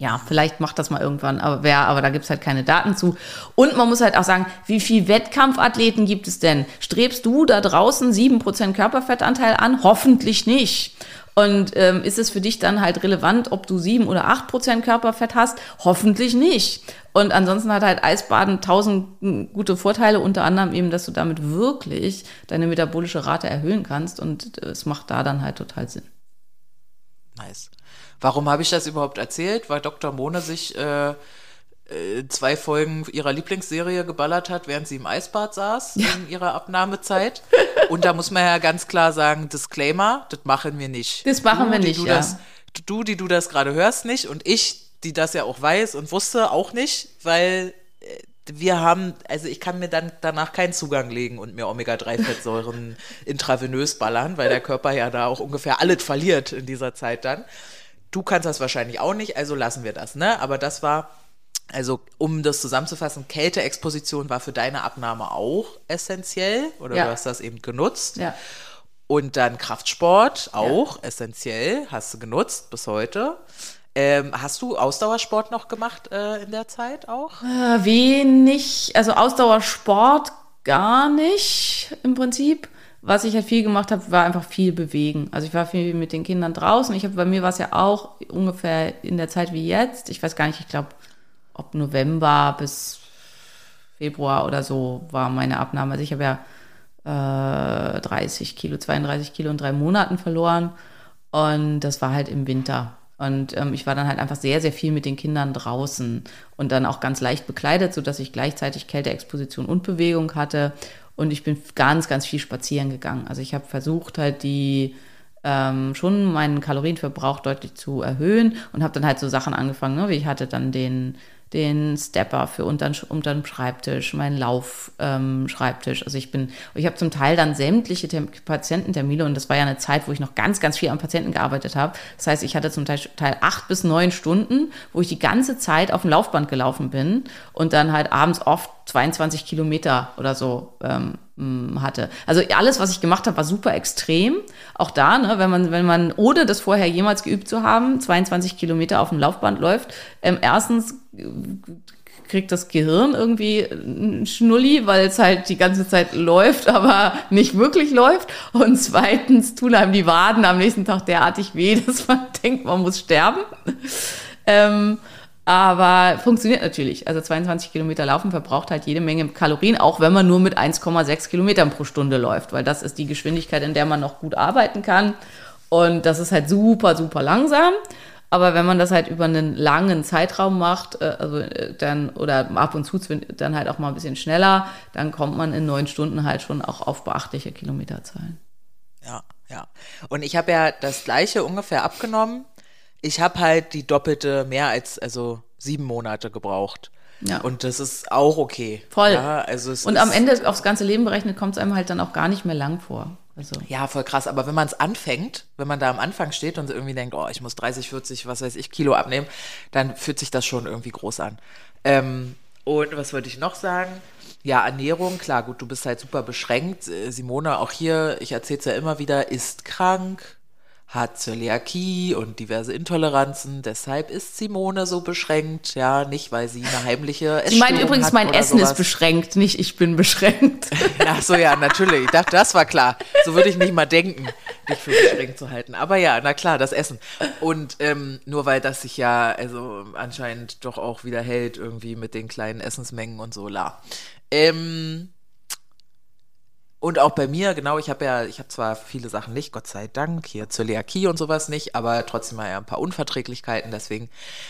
Ja, vielleicht macht das mal irgendwann, aber wer, aber da gibt's halt keine Daten zu. Und man muss halt auch sagen, wie viel Wettkampfathleten gibt es denn? Strebst du da draußen 7% Körperfettanteil an? Hoffentlich nicht. Und ähm, ist es für dich dann halt relevant, ob du 7 oder 8% Körperfett hast? Hoffentlich nicht. Und ansonsten hat halt Eisbaden tausend mm, gute Vorteile, unter anderem eben, dass du damit wirklich deine metabolische Rate erhöhen kannst. Und es macht da dann halt total Sinn. Nice. Warum habe ich das überhaupt erzählt? Weil Dr. Mone sich äh, äh, zwei Folgen ihrer Lieblingsserie geballert hat, während sie im Eisbad saß in ihrer Abnahmezeit. Und da muss man ja ganz klar sagen, Disclaimer, das machen wir nicht. Das machen du, wir nicht, Du, ja. das, du, die du das gerade hörst, nicht. Und ich, die das ja auch weiß und wusste, auch nicht, weil äh, wir haben, also ich kann mir dann danach keinen Zugang legen und mir Omega-3-Fettsäuren intravenös ballern, weil der Körper ja da auch ungefähr alles verliert in dieser Zeit dann. Du kannst das wahrscheinlich auch nicht, also lassen wir das, ne? Aber das war, also um das zusammenzufassen, Kälteexposition war für deine Abnahme auch essentiell oder Ja. du hast das eben genutzt. Ja. Und dann Kraftsport auch essentiell, hast du genutzt bis heute. Ähm, hast du Ausdauersport noch gemacht äh, in der Zeit auch? Äh, Wenig, also Ausdauersport gar nicht im Prinzip. Was ich halt viel gemacht habe, war einfach viel bewegen. Also ich war viel mit den Kindern draußen. Ich habe bei mir war es ja auch ungefähr in der Zeit wie jetzt. Ich weiß gar nicht, ich glaube, ob November bis Februar oder so war meine Abnahme. Also ich habe ja äh, 30 Kilo, 32 Kilo in drei Monaten verloren. Und das war halt im Winter. Und ähm, ich war dann halt einfach sehr, sehr viel mit den Kindern draußen und dann auch ganz leicht bekleidet, sodass ich gleichzeitig Kälteexposition und Bewegung hatte. Und ich bin ganz, ganz viel spazieren gegangen. Also ich habe versucht, halt die ähm, schon meinen Kalorienverbrauch deutlich zu erhöhen und habe dann halt so Sachen angefangen, ne? wie ich hatte dann den den Stepper für unterm, unterm Schreibtisch, meinen Laufschreibtisch. Ähm, also ich bin, ich habe zum Teil dann sämtliche Tem Patiententermine und das war ja eine Zeit, wo ich noch ganz, ganz viel am Patienten gearbeitet habe. Das heißt, ich hatte zum Teil, Teil acht bis neun Stunden, wo ich die ganze Zeit auf dem Laufband gelaufen bin und dann halt abends oft 22 Kilometer oder so ähm, hatte. Also alles, was ich gemacht habe, war super extrem. Auch da, ne, wenn man, wenn man ohne das vorher jemals geübt zu haben, 22 Kilometer auf dem Laufband läuft, ähm, erstens kriegt das Gehirn irgendwie einen Schnulli, weil es halt die ganze Zeit läuft, aber nicht wirklich läuft. Und zweitens tun einem die Waden am nächsten Tag derartig weh, dass man denkt, man muss sterben. Ähm, aber funktioniert natürlich. Also 22 Kilometer laufen verbraucht halt jede Menge Kalorien, auch wenn man nur mit 1,6 Kilometern pro Stunde läuft, weil das ist die Geschwindigkeit, in der man noch gut arbeiten kann. Und das ist halt super, super langsam. Aber wenn man das halt über einen langen Zeitraum macht, äh, also äh, dann oder ab und zu dann halt auch mal ein bisschen schneller, dann kommt man in neun Stunden halt schon auch auf beachtliche Kilometerzahlen. Ja, ja. Und ich habe ja das gleiche ungefähr abgenommen. Ich habe halt die doppelte mehr als, also sieben Monate gebraucht. Ja. Und das ist auch okay. Voll. Ja, also es Und am Ende aufs ganze Leben berechnet kommt es einem halt dann auch gar nicht mehr lang vor. Also, Ja, voll krass. Aber wenn man es anfängt, wenn man da am Anfang steht und irgendwie denkt, oh, ich muss 30, 40, was weiß ich, Kilo abnehmen, dann fühlt sich das schon irgendwie groß an. Ähm, und was wollte ich noch sagen? Ja, Ernährung, klar, gut, du bist halt super beschränkt. Äh, Simone, auch hier, ich erzähle es ja immer wieder, ist krank, hat Zöliakie und diverse Intoleranzen. Deshalb ist Simone so beschränkt. Ja, nicht, weil sie eine heimliche ich meine Essstörung übrigens, hat mein Essen sowas. ist beschränkt, nicht ich bin beschränkt. Ach so, ja, natürlich. Ich dachte, das war klar. So würde ich nicht mal denken, dich für beschränkt zu halten. Aber ja, na klar, das Essen. Und ähm, nur weil das sich ja also anscheinend doch auch wieder hält, irgendwie mit den kleinen Essensmengen und so, la. Ähm, und auch bei mir, genau, ich habe ja, ich habe zwar viele Sachen nicht, Gott sei Dank, hier Zöliakie und sowas nicht, aber trotzdem mal ja ein paar Unverträglichkeiten, deswegen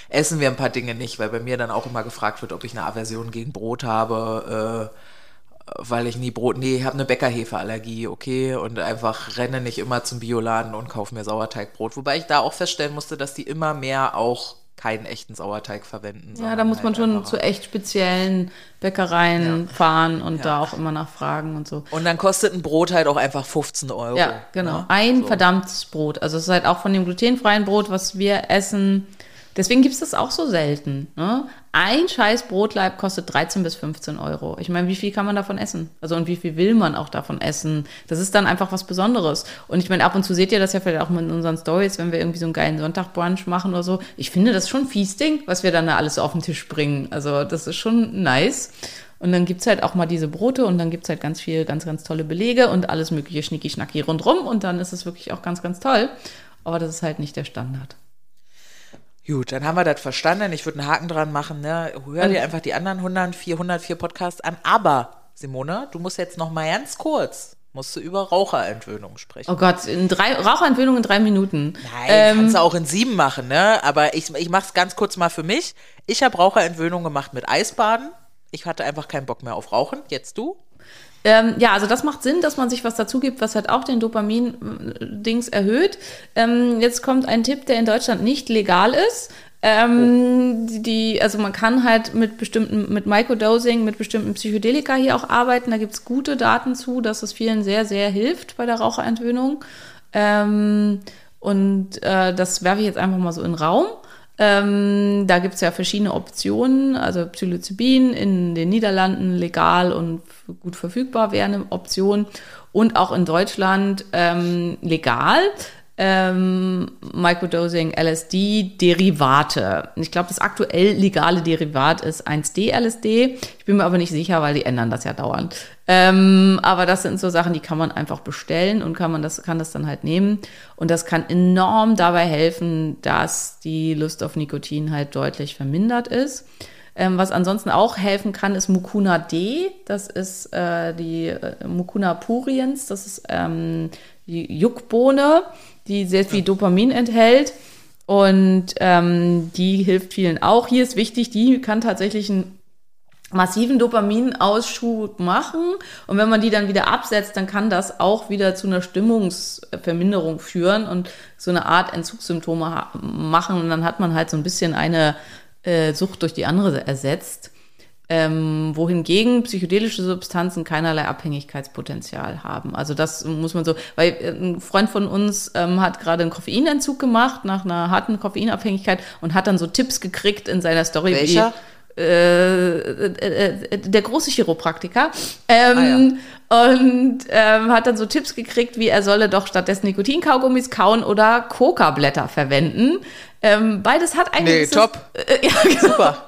essen wir ein paar Dinge nicht, weil bei mir dann auch immer gefragt wird, ob ich eine Aversion gegen Brot habe, äh, weil ich nie Brot, nee, ich habe eine Bäckerhefeallergie, okay, und einfach renne nicht immer zum Bioladen und kaufe mir Sauerteigbrot, wobei ich da auch feststellen musste, dass die immer mehr auch keinen echten Sauerteig verwenden. Ja, da muss man halt schon zu echt speziellen Bäckereien fahren und da auch immer nachfragen und so. Und dann kostet ein Brot halt auch einfach 15 Euro. Ja, genau. ne? Ein So. verdammtes Brot. Also es ist halt auch von dem glutenfreien Brot, was wir essen. Deswegen gibt es das auch so selten. Ne? Ein scheiß Brotleib kostet 13 bis 15 Euro. Ich meine, wie viel kann man davon essen? Also und wie viel will man auch davon essen? Das ist dann einfach was Besonderes. Und ich meine, ab und zu seht ihr das ja vielleicht auch in unseren Stories, wenn wir irgendwie so einen geilen Sonntagbrunch machen oder so. Ich finde das schon fies Ding, was wir dann da alles auf den Tisch bringen. Also das ist schon nice. Und dann gibt's halt auch mal diese Brote und dann gibt's halt ganz viel, ganz, ganz tolle Belege und alles mögliche Schnicki-Schnacki rundrum und dann ist es wirklich auch ganz, ganz toll. Aber das ist halt nicht der Standard. Gut, dann haben wir das verstanden. Ich würde einen Haken dran machen. Ne? Hör dir einfach die anderen 100, 404 Podcasts an. Aber, Simone, du musst jetzt noch mal ganz kurz, musst du über Raucherentwöhnung sprechen. Oh Gott, in drei, Raucherentwöhnung in drei Minuten. Nein, Ähm, kannst du auch in sieben machen, ne? Aber ich, ich mach's ganz kurz mal für mich. Ich habe Raucherentwöhnung gemacht mit Eisbaden. Ich hatte einfach keinen Bock mehr auf Rauchen. Jetzt du? Ähm, ja, also das macht Sinn, dass man sich was dazu gibt, was halt auch den Dopamin-Dings erhöht. Ähm, jetzt kommt ein Tipp, der in Deutschland nicht legal ist. Ähm, die- also man kann halt mit bestimmten, mit Microdosing, mit bestimmten Psychedelika hier auch arbeiten. Da gibt's gute Daten zu, dass es vielen sehr, sehr hilft bei der Raucherentwöhnung. Ähm, und äh, das werfe ich jetzt einfach mal so in den Raum. Ähm, da gibt's ja verschiedene Optionen. Also Psilocybin in den Niederlanden legal und gut verfügbar wäre eine Option. Und auch in Deutschland ähm, legal. Ähm, Microdosing, LSD, Derivate. Ich glaube, das aktuell legale Derivat ist 1D-LSD. Ich bin mir aber nicht sicher, weil die ändern das ja dauernd. Ähm, aber das sind so Sachen, die kann man einfach bestellen und kann man das, kann das dann halt nehmen. Und das kann enorm dabei helfen, dass die Lust auf Nikotin halt deutlich vermindert ist. Ähm, was ansonsten auch helfen kann, ist Mucuna D. Das ist äh, die äh, Mucuna puriens. Das ist ähm, die Juckbohne, die sehr viel Dopamin enthält. Und ähm, die hilft vielen auch. Hier ist wichtig, die kann tatsächlich einen massiven Dopaminausschub machen. Und wenn man die dann wieder absetzt, dann kann das auch wieder zu einer Stimmungsverminderung führen und so eine Art Entzugssymptome machen. Und dann hat man halt so ein bisschen eine äh, Sucht durch die andere ersetzt. Ähm, wohingegen psychedelische Substanzen keinerlei Abhängigkeitspotenzial haben. Also das muss man so, weil äh, ein Freund von uns ähm, hat gerade einen Koffeinentzug gemacht nach einer harten Koffeinabhängigkeit und hat dann so Tipps gekriegt in seiner Story. Welcher? Wie, äh, äh, der große Chiropraktiker. Ähm, Und ähm, hat dann so Tipps gekriegt, wie er solle doch stattdessen Nikotinkaugummis kauen oder Coca-Blätter verwenden. Ähm, beides hat eigentlich. Nee, top. Äh, ja, genau. Super.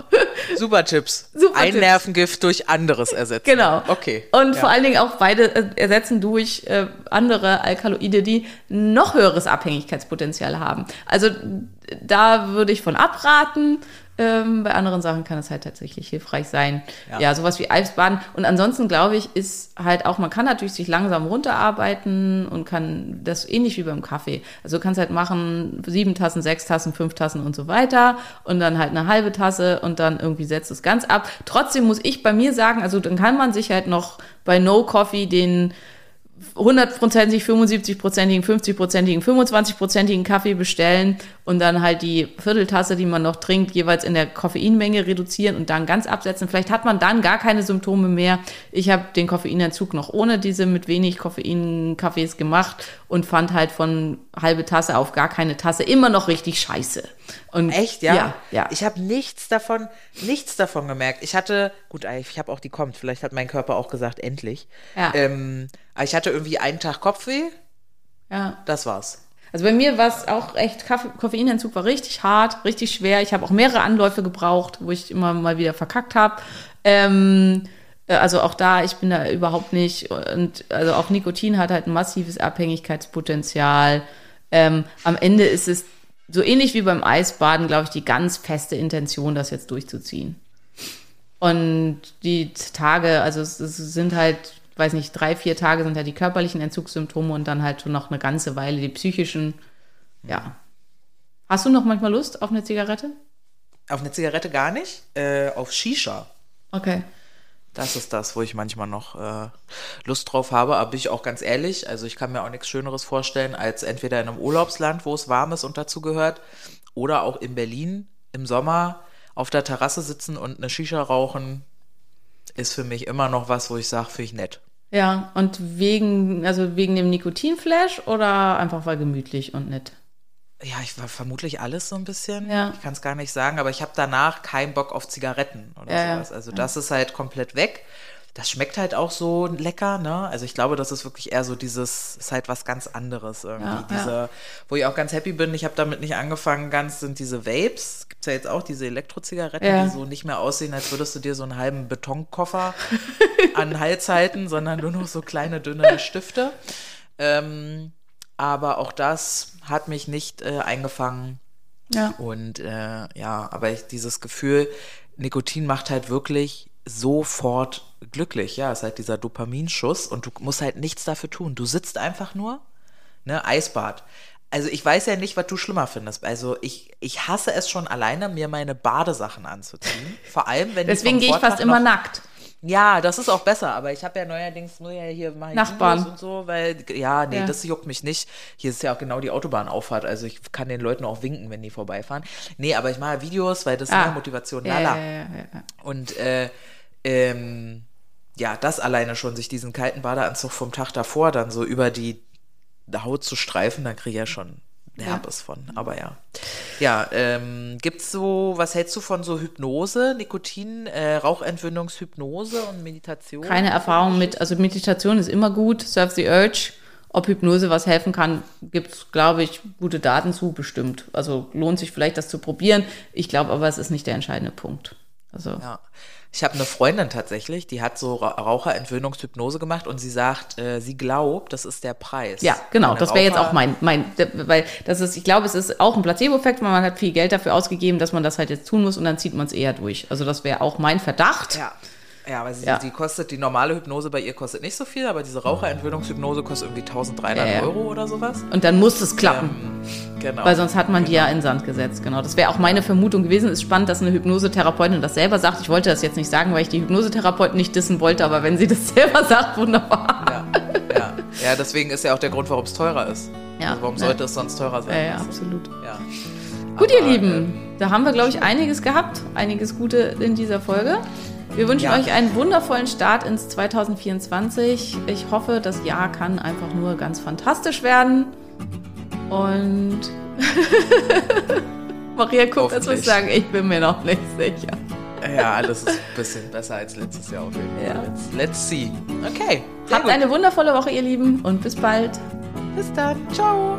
Super Tipps. Super Ein Tipps. Nervengift durch anderes ersetzen. Genau. Okay. Und ja. vor allen Dingen auch beide äh, ersetzen durch äh, andere Alkaloide, die noch höheres Abhängigkeitspotenzial haben. Also da würde ich von abraten. Ähm, bei anderen Sachen kann es halt tatsächlich hilfreich sein. Ja, Ja. sowas wie Eisbaden. Und ansonsten glaube ich, ist halt auch, man kann natürlich sich langsam runterarbeiten und kann das ähnlich wie beim Kaffee. Also du kannst halt machen sieben Tassen, sechs Tassen, fünf Tassen und so weiter und dann halt eine halbe Tasse und dann irgendwie setzt es ganz ab. Trotzdem muss ich bei mir sagen, also dann kann man sich halt noch bei No Coffee den 100%ig, 75%igen, 50%igen, 25%igen Kaffee bestellen und dann halt die Vierteltasse, die man noch trinkt, jeweils in der Koffeinmenge reduzieren und dann ganz absetzen. Vielleicht hat man dann gar keine Symptome mehr. Ich habe den Koffeinentzug noch ohne diese mit wenig Koffein-Kaffees gemacht und fand halt von halbe Tasse auf gar keine Tasse immer noch richtig scheiße. Und Echt, ja? Ja, ja. Ich habe nichts davon, nichts davon gemerkt. Ich hatte, gut, ich habe auch die kommt, vielleicht hat mein Körper auch gesagt, endlich. Ja. Ähm, aber ich hatte irgendwie einen Tag Kopfweh, ja. das war's. Also bei mir war es auch echt, Kaffee, Koffeinentzug war richtig hart, richtig schwer. Ich habe auch mehrere Anläufe gebraucht, wo ich immer mal wieder verkackt habe. Ähm, äh, also auch da, ich bin da überhaupt nicht. Und also auch Nikotin hat halt ein massives Abhängigkeitspotenzial. Ähm, am Ende ist es so ähnlich wie beim Eisbaden, glaube ich, die ganz feste Intention, das jetzt durchzuziehen. Und die Tage, also es, es sind halt, weiß nicht, drei, vier Tage sind ja die körperlichen Entzugssymptome und dann halt schon noch eine ganze Weile die psychischen. Ja. Hast du noch manchmal Lust auf eine Zigarette? Auf eine Zigarette gar nicht, äh, auf Shisha. Okay. Das ist das, wo ich manchmal noch äh, Lust drauf habe. Aber bin ich auch ganz ehrlich, also ich kann mir auch nichts Schöneres vorstellen, als entweder in einem Urlaubsland, wo es warm ist und dazu gehört, oder auch in Berlin im Sommer auf der Terrasse sitzen und eine Shisha rauchen, ist für mich immer noch was, wo ich sage, finde ich nett. Ja, und wegen, also wegen dem Nikotinflash oder einfach weil gemütlich und nett? Ja, ich war vermutlich alles so ein bisschen. Ja. Ich kann es gar nicht sagen, aber ich habe danach keinen Bock auf Zigaretten oder Ja, ja. sowas. Also das ist halt komplett weg. Das schmeckt halt auch so lecker, ne? Also ich glaube, das ist wirklich eher so dieses, ist halt was ganz anderes irgendwie. Ja, diese, wo ich auch ganz happy bin, ich habe damit nicht angefangen, ganz sind diese Vapes. Gibt's ja jetzt auch diese Elektrozigaretten, Ja. die so nicht mehr aussehen, als würdest du dir so einen halben Betonkoffer an den Hals halten, sondern nur noch so kleine, dünne Stifte. Ähm, aber auch das hat mich nicht äh, eingefangen. Ja. Und äh, ja, aber ich, dieses Gefühl, Nikotin macht halt wirklich sofort glücklich. Ja, es ist halt dieser Dopaminschuss und du musst halt nichts dafür tun. Du sitzt einfach nur, ne, Eisbad. Also ich weiß ja nicht, was du schlimmer findest. Also ich, ich hasse es schon alleine, mir meine Badesachen anzuziehen. Vor allem, wenn Deswegen gehe ich fast immer nackt. Ja, das ist auch besser, aber ich habe ja neuerdings nur ja hier mal Nachbarn. Videos und so, weil ja, nee, Ja. das juckt mich nicht. Hier ist ja auch genau die Autobahnauffahrt, also ich kann den Leuten auch winken, wenn die vorbeifahren. Nee, aber ich mache Videos, weil das ist Ah. mehr Motivation. Ja, Lala. ja. Und äh, ähm, ja, das alleine schon, sich diesen kalten Badeanzug vom Tag davor dann so über die Haut zu streifen, da kriege ich ja schon Herpes von. Aber ja. Ja, ähm, gibt's so, was hältst du von so Hypnose, Nikotin, äh, Rauchentwöhnungshypnose und Meditation? Keine Erfahrung mit, also Meditation ist immer gut, Surf the Urge. Ob Hypnose was helfen kann, gibt es, glaube ich, gute Daten zu, bestimmt. Also lohnt sich vielleicht, das zu probieren. Ich glaube aber, es ist nicht der entscheidende Punkt. Also, Ja. Ich habe eine Freundin tatsächlich, die hat so Ra Raucherentwöhnungshypnose gemacht und sie sagt, äh, sie glaubt, das ist der Preis. ja, genau, das wäre jetzt auch mein, mein, weil das ist, ich glaube, es ist auch ein Placebo-Effekt, weil man hat viel Geld dafür ausgegeben, dass man das halt jetzt tun muss und dann zieht man es eher durch. Also das wäre auch mein Verdacht. Ja. Ja, aber sie, Ja. die kostet, die normale Hypnose bei ihr kostet nicht so viel, aber diese Raucherentwöhnungshypnose kostet irgendwie 1300 Ja, ja. Euro oder sowas. Und dann muss es klappen. Genau. Weil sonst hat man die ja in Sand gesetzt, genau. Das wäre auch meine Vermutung gewesen. Ist spannend, dass eine Hypnosetherapeutin das selber sagt. Ich wollte das jetzt nicht sagen, weil ich die Hypnosetherapeutin nicht dissen wollte, aber wenn sie das selber sagt, wunderbar. ja, ja. ja, deswegen ist ja auch der Grund, warum es teurer ist. Ja, also warum ja. sollte es sonst teurer sein? Ja, ja, absolut. ja. Gut, Aber, ihr Lieben, da haben wir, glaube ich, einiges gehabt, einiges Gute in dieser Folge. Wir wünschen Ja. euch einen wundervollen Start ins 2024. Ich hoffe, das Jahr kann einfach nur ganz fantastisch werden. Und Maria guckt, als würde ich sagen, ich bin mir noch nicht sicher. Ja, alles ist ein bisschen besser als letztes Jahr auf jeden Fall. Ja. Let's, let's see. Okay. Habt gut. eine wundervolle Woche, ihr Lieben, und bis bald. Bis dann. Ciao.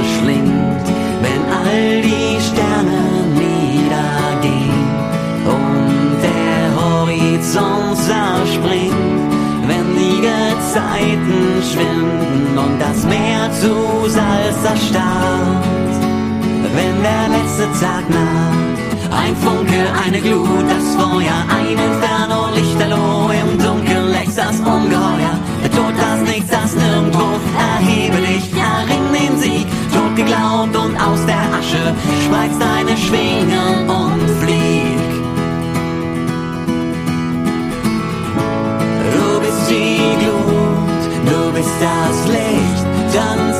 verschlingt, wenn all die Sterne niedergehen und der Horizont zerspringt, wenn die Gezeiten schwinden und das Meer zu Salz erstarrt, wenn der letzte Tag naht. Ein Funke, eine Glut, das Feuer, ein Inferno, Lichterloh im Dunkeln, lächst das Ungeheuer, der Tod, das Nichts, das Nirgendwo, erhebe dich, erring den Sieg, Geglaubt und aus der Asche spreiz deine Schwingen und flieg. Du bist die Glut, du bist das Licht, tanz